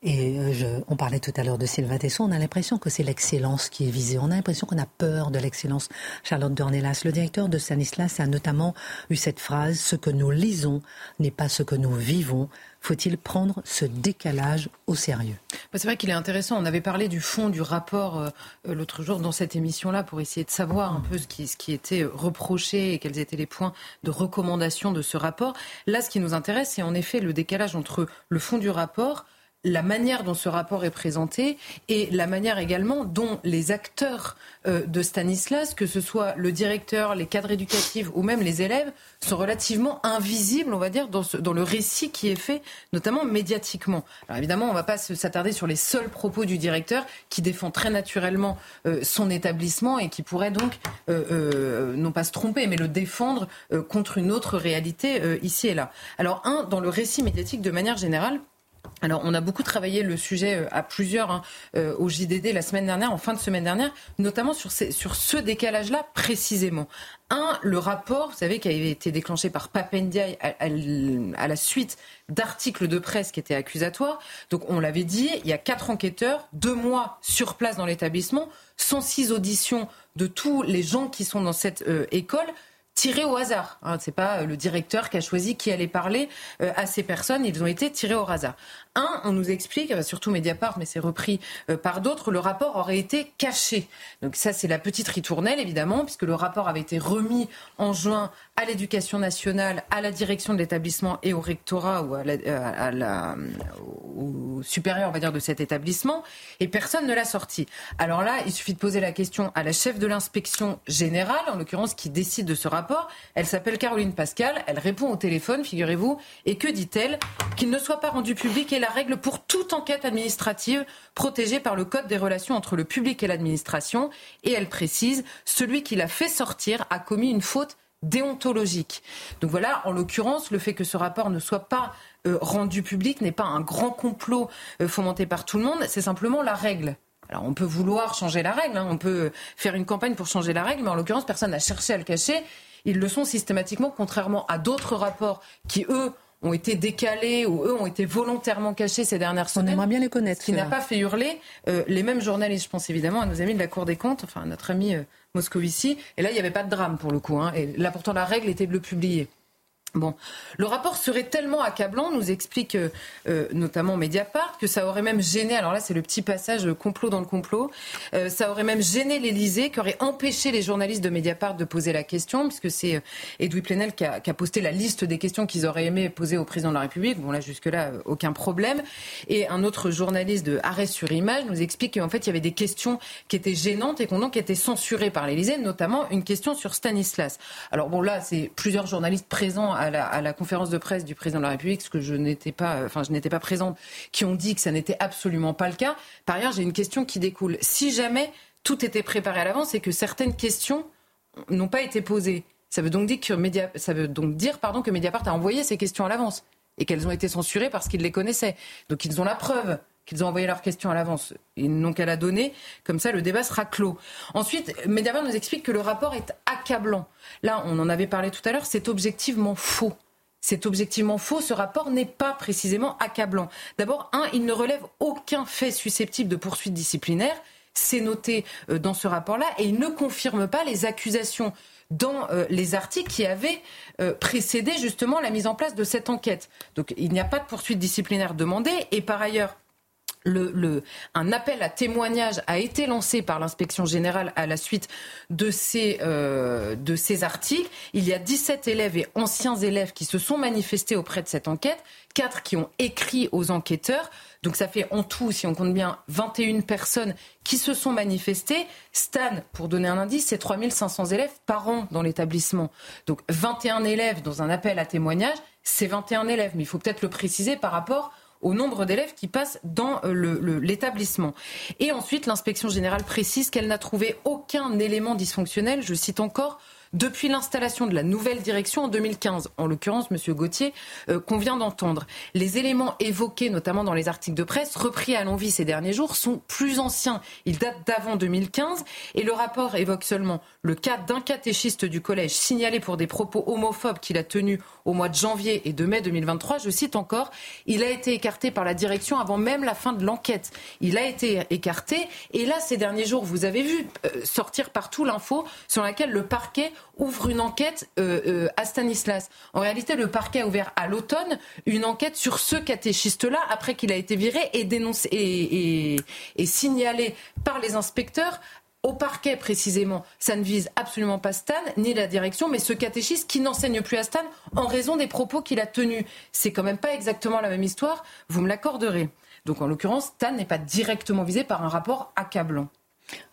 Et euh, je- on parlait tout à l'heure de Sylvain Tesson, on a l'impression que c'est l'excellence qui est visée. On a l'impression qu'on a peur de l'excellence. Charlotte Dornelas, le directeur de Stanislas, a notamment eu cette phrase Ce que nous lisons n'est pas ce que nous vivons. Faut-il prendre ce décalage au sérieux? Bah, C'est vrai qu'il est intéressant. On avait parlé du fond du rapport euh, euh, l'autre jour dans cette émission-là pour essayer de savoir un peu ce qui, ce qui était reproché et quels étaient les points de recommandation de ce rapport. Là, ce qui nous intéresse, c'est en effet le décalage entre le fond du rapport la manière dont ce rapport est présenté et la manière également dont les acteurs euh, de Stanislas, que ce soit le directeur, les cadres éducatifs ou même les élèves, sont relativement invisibles, on va dire, dans, le récit qui est fait, notamment médiatiquement. Alors évidemment, on ne va pas s'attarder sur les seuls propos du directeur qui défend très naturellement euh, son établissement et qui pourrait donc euh, non pas se tromper, mais le défendre contre une autre réalité ici et là. Alors un, dans le récit médiatique de manière générale, alors, on a beaucoup travaillé le sujet euh, à plusieurs hein, euh, au JDD la semaine dernière, en fin de semaine dernière, notamment sur, sur ce décalage-là précisément. Un, le rapport, vous savez, qui avait été déclenché par Papendiaï à, à, la suite d'articles de presse qui étaient accusatoires. Donc, on l'avait dit, il y a quatre enquêteurs, deux mois sur place dans l'établissement, 106 auditions de tous les gens qui sont dans cette euh, école tirés au hasard. Hein, c'est pas le directeur qui a choisi qui allait parler euh, à ces personnes. Ils ont été tirés au hasard. Un, on nous explique, euh, surtout Mediapart, mais c'est repris euh, par d'autres, le rapport aurait été caché. Donc ça, c'est la petite ritournelle, évidemment, puisque le rapport avait été remis en juin à l'éducation nationale, à la direction de l'établissement et au rectorat ou au supérieur, on va dire, de cet établissement, et personne ne l'a sorti. Alors là, il suffit de poser la question à la chef de l'inspection générale, en l'occurrence, qui décide de ce rapport elle s'appelle Caroline Pascal. Elle répond au téléphone, figurez-vous. Et que dit-elle Qu'il ne soit pas rendu public est la règle pour toute enquête administrative protégée par le Code des relations entre le public et l'administration. Et elle précise celui qui l'a fait sortir a commis une faute déontologique. Donc voilà, en l'occurrence, le fait que ce rapport ne soit pas euh, rendu public n'est pas un grand complot euh, fomenté par tout le monde, c'est simplement la règle. Alors on peut vouloir changer la règle, hein. on peut faire une campagne pour changer la règle, mais en l'occurrence, personne n'a cherché à le cacher ils le sont systématiquement, contrairement à d'autres rapports qui, eux, ont été décalés ou eux ont été volontairement cachés ces dernières semaines. On aimerait bien les connaître. Ce qui n'a pas fait hurler euh, les mêmes journalistes. Je pense évidemment à nos amis de la Cour des comptes, enfin à notre ami euh, Moscovici. Et là, il n'y avait pas de drame pour le coup. Hein. Et là, pourtant, la règle était de le publier. Bon, le rapport serait tellement accablant, nous explique euh, euh, notamment Mediapart, que ça aurait même gêné, alors là c'est le petit passage euh, complot dans le complot, ça aurait même gêné l'Elysée, qui aurait empêché les journalistes de Mediapart de poser la question, puisque c'est Edoui Plenel qui a, qui a, posté la liste des questions qu'ils auraient aimé poser au président de la République. Bon là jusque-là, aucun problème. Et un autre journaliste de Arrêt sur Image nous explique qu'en fait il y avait des questions qui étaient gênantes et qui ont donc été censurées par l'Elysée, notamment une question sur Stanislas. Alors bon là c'est plusieurs journalistes présents à la, conférence de presse du président de la République, ce que je n'étais pas, enfin, je n'étais pas présente, qui ont dit que ça n'était absolument pas le cas. Par ailleurs, j'ai une question qui découle. Si jamais tout était préparé à l'avance et que certaines questions n'ont pas été posées, ça veut donc dire que, que Mediapart a envoyé ces questions à l'avance et qu'elles ont été censurées parce qu'ils les connaissaient. Donc ils ont la preuve qu'ils ont envoyé leurs questions à l'avance. Ils n'ont qu'à la donner. Comme ça, le débat sera clos. Ensuite, Mediapart nous explique que le rapport est accablant. Là, on en avait parlé tout à l'heure, c'est objectivement faux. C'est objectivement faux. Ce rapport n'est pas précisément accablant. D'abord, un, il ne relève aucun fait susceptible de poursuite disciplinaire. C'est noté euh, dans ce rapport-là. Et il ne confirme pas les accusations dans euh, les articles qui avaient euh, précédé justement la mise en place de cette enquête. Donc il n'y a pas de poursuite disciplinaire demandée. Et par ailleurs, le, un appel à témoignage a été lancé par l'inspection générale à la suite de ces, euh, de ces articles. Il y a 17 élèves et anciens élèves qui se sont manifestés auprès de cette enquête, 4 qui ont écrit aux enquêteurs. Donc ça fait en tout, si on compte bien, 21 personnes qui se sont manifestées. Stan, pour donner un indice, c'est 3500 élèves par an dans l'établissement. Donc 21 élèves dans un appel à témoignage, c'est 21 élèves. Mais il faut peut-être le préciser par rapport au nombre d'élèves qui passent dans euh, l'établissement. Et ensuite, l'inspection générale précise qu'elle n'a trouvé aucun élément dysfonctionnel, je cite encore, depuis l'installation de la nouvelle direction en 2015, en l'occurrence M. Gauthier, euh, qu'on vient d'entendre. Les éléments évoqués, notamment dans les articles de presse, repris à l'envie ces derniers jours, sont plus anciens. Ils datent d'avant 2015 et le rapport évoque seulement le cas d'un catéchiste du collège signalé pour des propos homophobes qu'il a tenus au mois de janvier et de mai 2023. Je cite encore, il a été écarté par la direction avant même la fin de l'enquête. Il a été écarté et là, ces derniers jours, vous avez vu euh, sortir partout l'info sur laquelle le parquet ouvre une enquête euh, euh, à Stanislas. En réalité, le parquet a ouvert à l'automne une enquête sur ce catéchiste-là après qu'il a été viré et dénoncé et, et signalé par les inspecteurs Au parquet, précisément, ça ne vise absolument pas Stan, ni la direction, mais ce catéchiste qui n'enseigne plus à Stan en raison des propos qu'il a tenus. C'est quand même pas exactement la même histoire, vous me l'accorderez. Donc en l'occurrence, Stan n'est pas directement visé par un rapport accablant.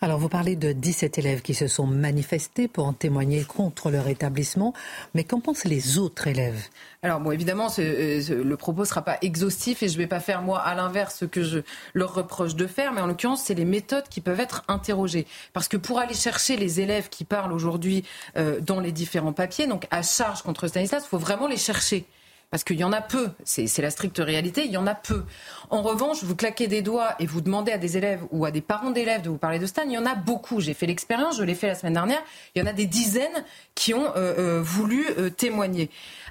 Alors, vous parlez de 17 élèves qui se sont manifestés pour en témoigner contre leur établissement, mais qu'en pensent les autres élèves? Alors, bon, évidemment, euh, le propos ne sera pas exhaustif et je ne vais pas faire, moi, à l'inverse, ce que je leur reproche de faire, mais en l'occurrence, c'est les méthodes qui peuvent être interrogées. Parce que pour aller chercher les élèves qui parlent aujourd'hui euh, dans les différents papiers, donc à charge contre Stanislas, il faut vraiment les chercher parce qu'il y en a peu, c'est la stricte réalité, il y en a peu. En revanche, vous claquez des doigts et vous demandez à des élèves ou à des parents d'élèves de vous parler de Stan, il y en a beaucoup. J'ai fait l'expérience, je l'ai fait la semaine dernière, il y en a des dizaines qui ont euh, euh, voulu euh, témoigner.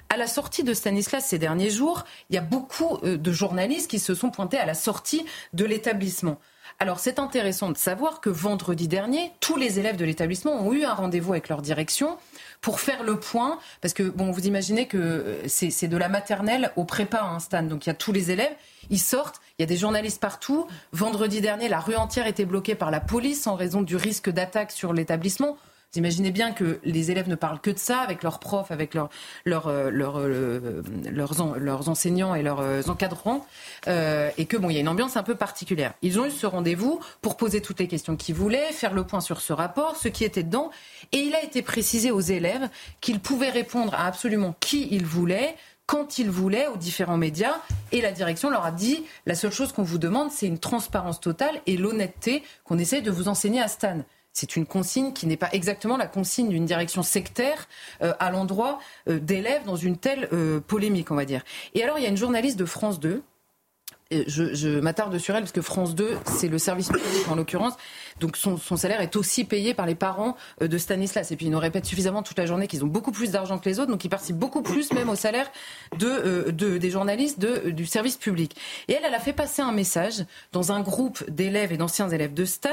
À la sortie de Stanislas ces derniers jours, il y a beaucoup de journalistes qui se sont pointés à la sortie de l'établissement. Alors c'est intéressant de savoir que vendredi dernier, tous les élèves de l'établissement ont eu un rendez-vous avec leur direction pour faire le point, parce que vous imaginez que euh, c'est de la maternelle au prépa, un hein, Stan, donc il y a tous les élèves, ils sortent, il y a des journalistes partout. Vendredi dernier, la rue entière était bloquée par la police en raison du risque d'attaque sur l'établissement. Vous imaginez bien que les élèves ne parlent que de ça avec leurs profs, avec leurs, leurs, euh, euh, leurs, leurs, enseignants et leurs euh, encadrants, et que bon, il y a une ambiance un peu particulière. Ils ont eu ce rendez-vous pour poser toutes les questions qu'ils voulaient, faire le point sur ce rapport, ce qui était dedans, et il a été précisé aux élèves qu'ils pouvaient répondre à absolument qui ils voulaient, quand ils voulaient aux différents médias. Et la direction leur a dit la seule chose qu'on vous demande, c'est une transparence totale et l'honnêteté qu'on essaie de vous enseigner à Stan c'est une consigne qui n'est pas exactement la consigne d'une direction sectaire euh, à l'endroit euh, d'élèves dans une telle euh, polémique, on va dire. Et alors, il y a une journaliste de France 2 je, je m'attarde sur elle parce que France 2, c'est le service public en l'occurrence. Donc son, salaire est aussi payé par les parents euh, de Stanislas. Et puis ils nous répètent suffisamment toute la journée qu'ils ont beaucoup plus d'argent que les autres. Donc ils participent beaucoup plus même au salaire euh, de des journalistes de, du service public. Et elle, elle a fait passer un message dans un groupe d'élèves et d'anciens élèves de Stan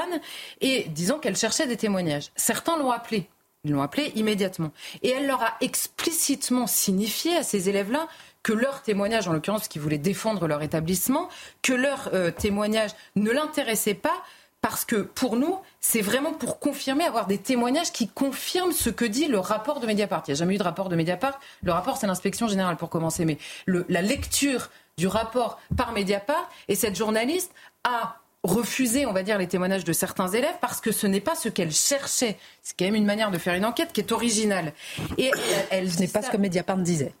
et disant qu'elle cherchait des témoignages. Certains l'ont appelé. Ils l'ont appelé immédiatement. Et elle leur a explicitement signifié à ces élèves-là que leur témoignage, en l'occurrence, qui voulait défendre leur établissement, que leur euh, témoignage ne l'intéressait pas parce que pour nous, c'est vraiment pour confirmer, avoir des témoignages qui confirment ce que dit le rapport de Mediapart. Il n'y a jamais eu de rapport de Mediapart. Le rapport, c'est l'inspection générale pour commencer. Mais la lecture du rapport par Mediapart, et cette journaliste a refusé, on va dire, les témoignages de certains élèves parce que ce n'est pas ce qu'elle cherchait. C'est quand même une manière de faire une enquête qui est originale. Et elle, ce n'est pas ce que Mediapart disait.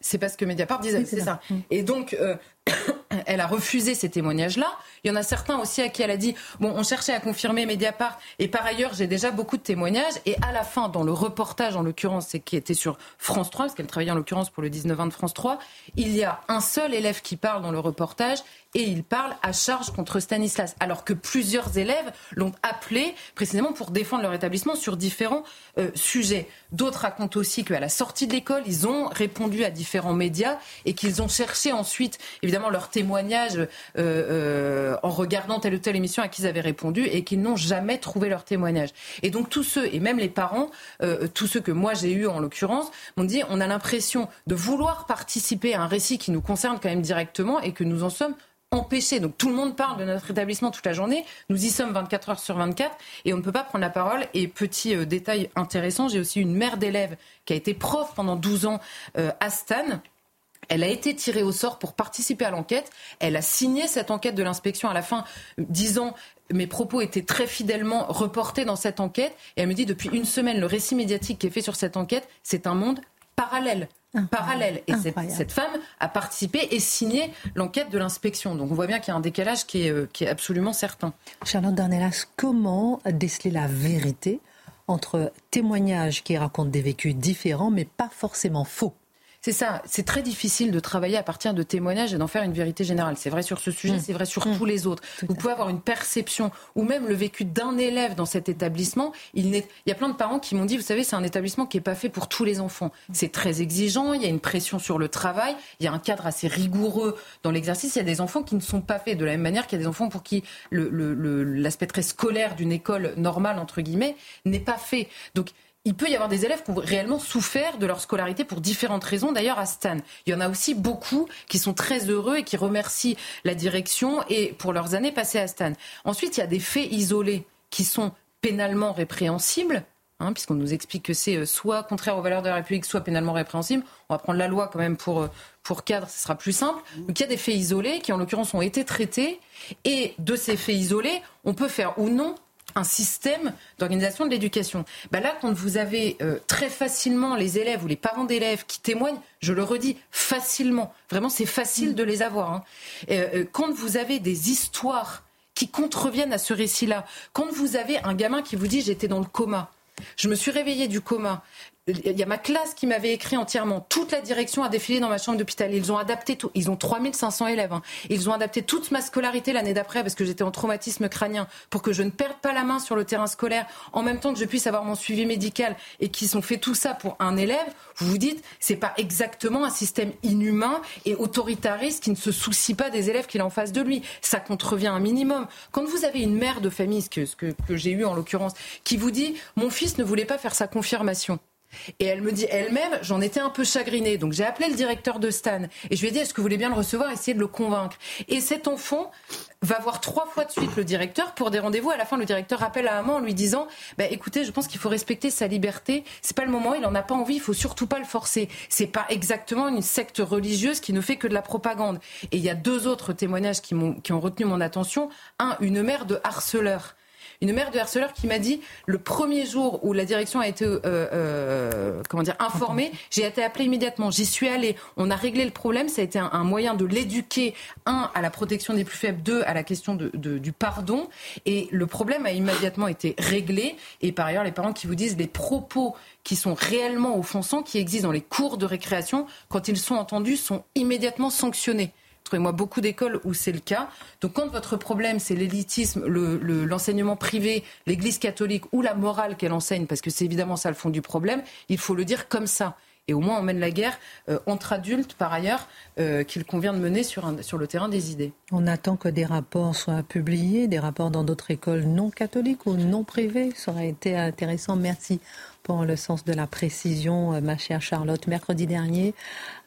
C'est parce que Mediapart disait, c'est ça. Et donc, euh, elle a refusé ces témoignages-là. Il y en a certains aussi à qui elle a dit bon, on cherchait à confirmer Mediapart, et par ailleurs, j'ai déjà beaucoup de témoignages. Et à la fin, dans le reportage, en l'occurrence, qui était sur France 3, parce qu'elle travaillait en l'occurrence pour le 19-20 de France 3, il y a un seul élève qui parle dans le reportage, et il parle à charge contre Stanislas, alors que plusieurs élèves l'ont appelé précisément pour défendre leur établissement sur différents euh, sujets. D'autres racontent aussi qu'à la sortie de l'école, ils ont répondu à différents médias et qu'ils ont cherché ensuite, évidemment, leur témoignage euh, euh, en regardant telle ou telle émission à qui ils avaient répondu et qu'ils n'ont jamais trouvé leur témoignage. Et donc tous ceux, et même les parents, tous ceux que moi j'ai eus en l'occurrence, m'ont dit on a l'impression de vouloir participer à un récit qui nous concerne quand même directement et que nous en sommes empêcher. Donc tout le monde parle de notre établissement toute la journée. Nous y sommes 24 heures sur 24 et on ne peut pas prendre la parole. Et petit euh, détail intéressant, j'ai aussi une mère d'élève qui a été prof pendant 12 ans euh, à Stan. Elle a été tirée au sort pour participer à l'enquête. Elle a signé cette enquête de l'inspection à la fin, disant mes propos étaient très fidèlement reportés dans cette enquête. Et elle me dit depuis une semaine, le récit médiatique qui est fait sur cette enquête, c'est un monde parallèle parallèle. Et cette, femme a participé et signé l'enquête de l'inspection. Donc on voit bien qu'il y a un décalage qui est, euh, qui est absolument certain. Charlotte Dornelas, comment déceler la vérité entre témoignages qui racontent des vécus différents mais pas forcément faux? C'est ça, c'est très difficile de travailler à partir de témoignages et d'en faire une vérité générale. C'est vrai sur ce sujet, mmh. c'est vrai sur mmh. tous les autres. Vous pouvez avoir une perception ou même le vécu d'un élève dans cet établissement. Il, il y a plein de parents qui m'ont dit, vous savez, c'est un établissement qui n'est pas fait pour tous les enfants. C'est très exigeant, il y a une pression sur le travail, il y a un cadre assez rigoureux dans l'exercice. Il y a des enfants qui ne sont pas faits de la même manière qu'il y a des enfants pour qui l'aspect très scolaire d'une école normale, entre guillemets, n'est pas fait. Donc il peut y avoir des élèves qui ont réellement souffert de leur scolarité pour différentes raisons, d'ailleurs à Stan. Il y en a aussi beaucoup qui sont très heureux et qui remercient la direction et pour leurs années passées à Stan. Ensuite, il y a des faits isolés qui sont pénalement répréhensible, hein, puisqu'on nous explique que c'est soit contraire aux valeurs de la République, soit pénalement répréhensible. On va prendre la loi quand même pour, pour cadre, ce sera plus simple. Donc il y a des faits isolés qui, en l'occurrence, ont été traités. Et de ces faits isolés, on peut faire ou non un système d'organisation de l'éducation. Ben là, quand vous avez euh, très facilement les élèves ou les parents d'élèves qui témoignent, je le redis, facilement, vraiment c'est facile de les avoir. Hein. Euh, euh, quand vous avez des histoires qui contreviennent à ce récit-là, quand vous avez un gamin qui vous dit j'étais dans le coma, je me suis réveillé du coma il y a ma classe qui m'avait écrit entièrement. Toute la direction a défilé dans ma chambre d'hôpital. Ils ont adapté tout. Ils ont 3500 élèves. Hein. Ils ont adapté toute ma scolarité l'année d'après parce que j'étais en traumatisme crânien pour que je ne perde pas la main sur le terrain scolaire en même temps que je puisse avoir mon suivi médical et qu'ils ont fait tout ça pour un élève. Vous vous dites, c'est pas exactement un système inhumain et autoritariste qui ne se soucie pas des élèves qu'il a en face de lui. Ça contrevient un minimum. Quand vous avez une mère de famille, ce que, j'ai eu en l'occurrence, qui vous dit, mon fils ne voulait pas faire sa confirmation. Et elle me dit elle-même, j'en étais un peu chagrinée. Donc j'ai appelé le directeur de Stan et je lui ai dit, est-ce que vous voulez bien le recevoir, essayer de le convaincre? Et cet enfant va voir trois fois de suite le directeur pour des rendez-vous. À la fin, le directeur rappelle à maman en lui disant, bah, écoutez, je pense qu'il faut respecter sa liberté. C'est pas le moment, il en a pas envie, il faut surtout pas le forcer. C'est pas exactement une secte religieuse qui ne fait que de la propagande. Et il y a deux autres témoignages qui, qui ont retenu mon attention. Un, une mère de harceleur une mère de harceleur qui m'a dit le premier jour où la direction a été euh, euh, comment dire informée, j'ai été appelée immédiatement. J'y suis allée. On a réglé le problème. Ça a été un, moyen de l'éduquer un à la protection des plus faibles, deux à la question du pardon. Et le problème a immédiatement été réglé. Et par ailleurs, les parents qui vous disent les propos qui sont réellement offensants, qui existent dans les cours de récréation, quand ils sont entendus, sont immédiatement sanctionnés trouvez-moi beaucoup d'écoles où c'est le cas. Donc quand votre problème, c'est l'élitisme, l'enseignement privé, l'Église catholique ou la morale qu'elle enseigne, parce que c'est évidemment ça le fond du problème, il faut le dire comme ça. Et au moins, on mène la guerre euh, entre adultes, par ailleurs, euh, qu'il convient de mener sur, sur le terrain des idées. On attend que des rapports soient publiés, des rapports dans d'autres écoles non catholiques ou non privées. Ça aurait été intéressant. Merci pour le sens de la précision, euh, ma chère Charlotte. Mercredi dernier,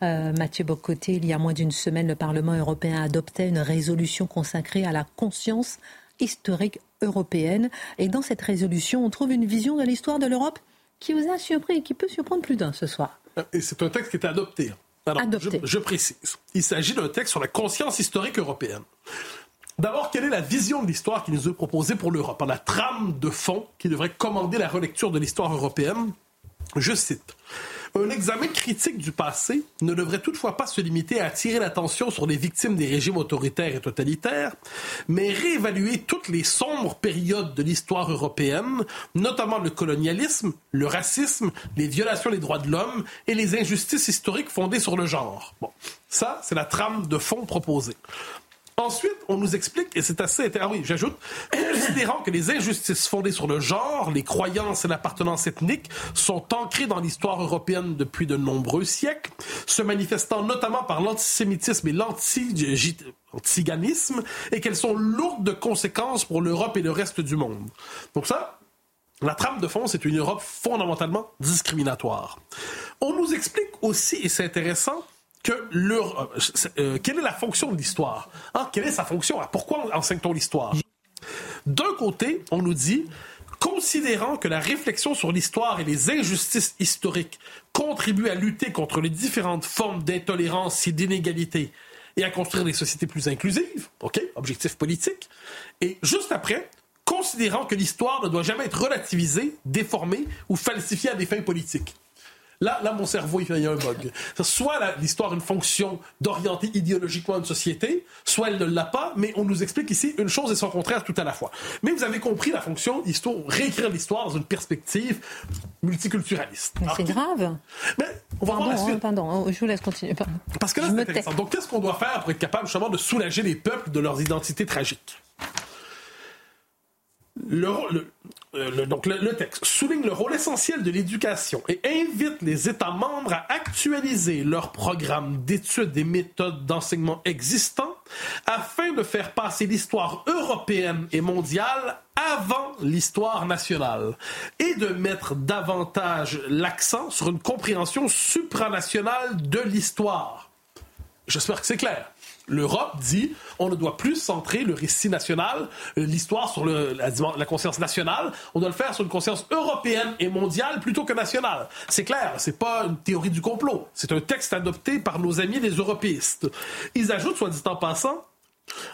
Mathieu Bocoté, il y a moins d'une semaine, le Parlement européen adoptait une résolution consacrée à la conscience historique européenne. Et dans cette résolution, on trouve une vision de l'histoire de l'Europe qui vous a surpris et qui peut surprendre plus d'un ce soir. Et c'est un texte qui était adopté. Alors, Je, précise. Il s'agit d'un texte sur la conscience historique européenne. D'abord, quelle est la vision de l'histoire qui nous est proposée pour l'Europe, la trame de fond qui devrait commander la relecture de l'histoire européenne? Je cite. Un examen critique du passé ne devrait toutefois pas se limiter à attirer l'attention sur les victimes des régimes autoritaires et totalitaires, mais réévaluer toutes les sombres périodes de l'histoire européenne, notamment le colonialisme, le racisme, les violations des droits de l'homme et les injustices historiques fondées sur le genre. Bon, ça, c'est la trame de fond proposée. Ensuite, on nous explique, et c'est assez ah oui, j'ajoute, considérant que les injustices fondées sur le genre, les croyances et l'appartenance ethnique sont ancrées dans l'histoire européenne depuis de nombreux siècles, se manifestant notamment par l'antisémitisme et l'antiganisme, et qu'elles sont lourdes de conséquences pour l'Europe et le reste du monde. Donc ça, la trame de fond, c'est une Europe fondamentalement discriminatoire. On nous explique aussi, et c'est intéressant, euh, euh, quelle est la fonction de l'histoire? Hein? Quelle est sa fonction? Pourquoi enseigne-t-on l'histoire? D'un côté, on nous dit considérant que la réflexion sur l'histoire et les injustices historiques contribuent à lutter contre les différentes formes d'intolérance et d'inégalité et à construire des sociétés plus inclusives, OK, objectif politique. Et juste après, considérant que l'histoire ne doit jamais être relativisée, déformée ou falsifiée à des fins politiques. Là, là, mon cerveau, il y a un bug. Soit l'histoire a une fonction d'orienter idéologiquement une société, soit elle ne l'a pas, mais on nous explique ici une chose et son contraire tout à la fois. Mais vous avez compris la fonction, histoire, réécrire l'histoire dans une perspective multiculturaliste. c'est grave. Mais on va voir la suite. pardon, je vous laisse continuer. Parce que là, c'est intéressant. Donc, qu'est-ce qu'on doit faire pour être capable justement de soulager les peuples de leurs identités tragiques? Le, donc le, texte souligne le rôle essentiel de l'éducation et invite les États membres à actualiser leurs programmes d'études et méthodes d'enseignement existants afin de faire passer l'histoire européenne et mondiale avant l'histoire nationale et de mettre davantage l'accent sur une compréhension supranationale de l'histoire. J'espère que c'est clair. L'Europe dit on ne doit plus centrer le récit national, euh, l'histoire sur la, conscience nationale, on doit le faire sur une conscience européenne et mondiale plutôt que nationale. C'est clair, c'est pas une théorie du complot, c'est un texte adopté par nos amis les européistes. Ils ajoutent, soit dit en passant,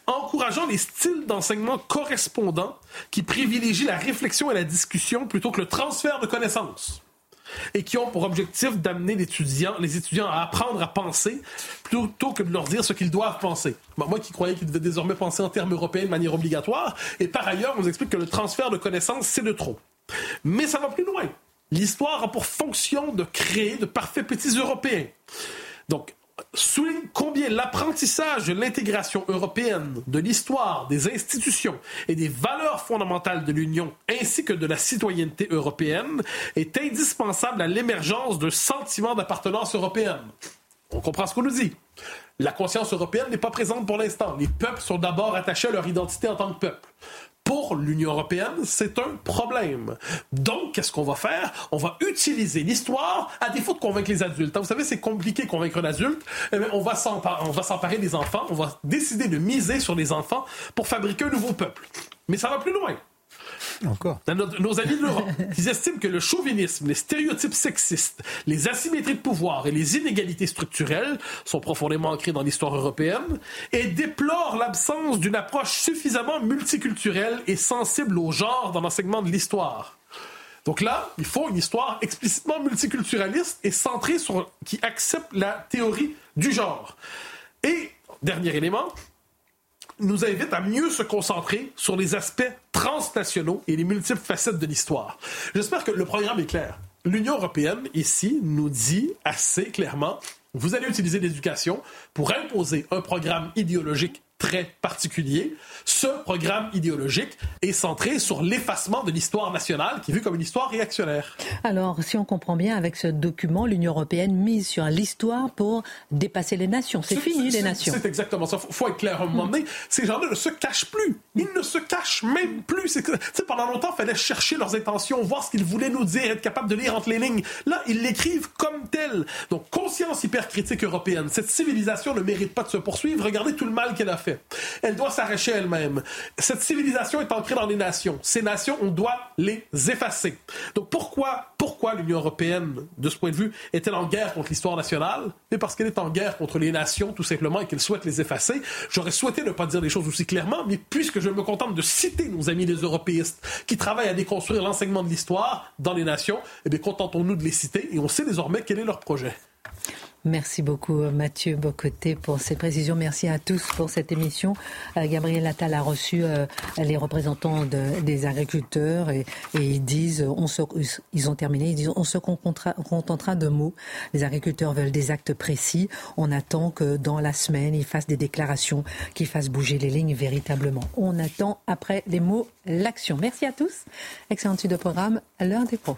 encourageant les styles d'enseignement correspondants qui privilégient la réflexion et la discussion plutôt que le transfert de connaissances et qui ont pour objectif d'amener les étudiants, à apprendre à penser plutôt que de leur dire ce qu'ils doivent penser. moi qui croyais qu'ils devaient désormais penser en termes européens de manière obligatoire, et par ailleurs, on nous explique que le transfert de connaissances, c'est de trop. Mais ça va plus loin. L'histoire a pour fonction de créer de parfaits petits Européens. Donc, souligne combien l'apprentissage de l'intégration européenne, de l'histoire, des institutions et des valeurs fondamentales de l'Union, ainsi que de la citoyenneté européenne, est indispensable à l'émergence d'un sentiment d'appartenance européenne. On comprend ce qu'on nous dit. La conscience européenne n'est pas présente pour l'instant. Les peuples sont d'abord attachés à leur identité en tant que peuple pour l'Union européenne, c'est un problème. Donc, qu'est-ce qu'on va faire? On va utiliser l'histoire à défaut de convaincre les adultes. Vous savez, c'est compliqué de convaincre un adulte. On va s'emparer des enfants. On va décider de miser sur les enfants pour fabriquer un nouveau peuple. Mais ça va plus loin. Nos, amis de l'Europe, estiment que le chauvinisme, les stéréotypes sexistes, les asymétries de pouvoir et les inégalités structurelles sont profondément ancrés dans l'histoire européenne et déplorent l'absence d'une approche suffisamment multiculturelle et sensible au genre dans l'enseignement de l'histoire. Donc là, il faut une histoire explicitement multiculturaliste et centrée sur qui accepte la théorie du genre. Et dernier élément, nous invite à mieux se concentrer sur les aspects transnationaux et les multiples facettes de l'histoire. J'espère que le programme est clair. L'Union européenne, ici, nous dit assez clairement, vous allez utiliser l'éducation pour imposer un programme idéologique très particulier. Ce programme idéologique est centré sur l'effacement de l'histoire nationale, qui est vue comme une histoire réactionnaire. Alors, si on comprend bien, avec ce document, l'Union européenne mise sur l'histoire pour dépasser les nations. C'est fini, les nations. C'est exactement ça. Il faut être clair à un moment donné. Ces gens-là ne se cachent plus. Ils ne se cachent même plus. C'est pendant longtemps, il fallait chercher leurs intentions, voir ce qu'ils voulaient nous dire, être capable de lire entre les lignes. Là, ils l'écrivent comme tel. Donc, conscience hypercritique européenne. Cette civilisation ne mérite pas de se poursuivre. Regardez tout le mal qu'elle a fait. Elle doit s'arracher elle-même. Cette civilisation est ancrée dans les nations. Ces nations, on doit les effacer. Donc pourquoi, pourquoi l'Union européenne, de ce point de vue, est-elle en guerre contre l'histoire nationale? Mais parce qu'elle est en guerre contre les nations, tout simplement, et qu'elle souhaite les effacer. J'aurais souhaité ne pas dire les choses aussi clairement, mais puisque je me contente de citer nos amis les européistes qui travaillent à déconstruire l'enseignement de l'histoire dans les nations, eh bien contentons-nous de les citer et on sait désormais quel est leur projet. Merci beaucoup Mathieu Bocoté pour ces précisions. Merci à tous pour cette émission. Euh, Gabriel Attal a reçu euh, les représentants des agriculteurs et, ils disent, on se, ils ont terminé, ils disent, on se contentera de mots. Les agriculteurs veulent des actes précis. On attend que dans la semaine, ils fassent des déclarations qui fassent bouger les lignes véritablement. On attend après les mots l'action. Merci à tous. Excellent de programme. L'heure des pros.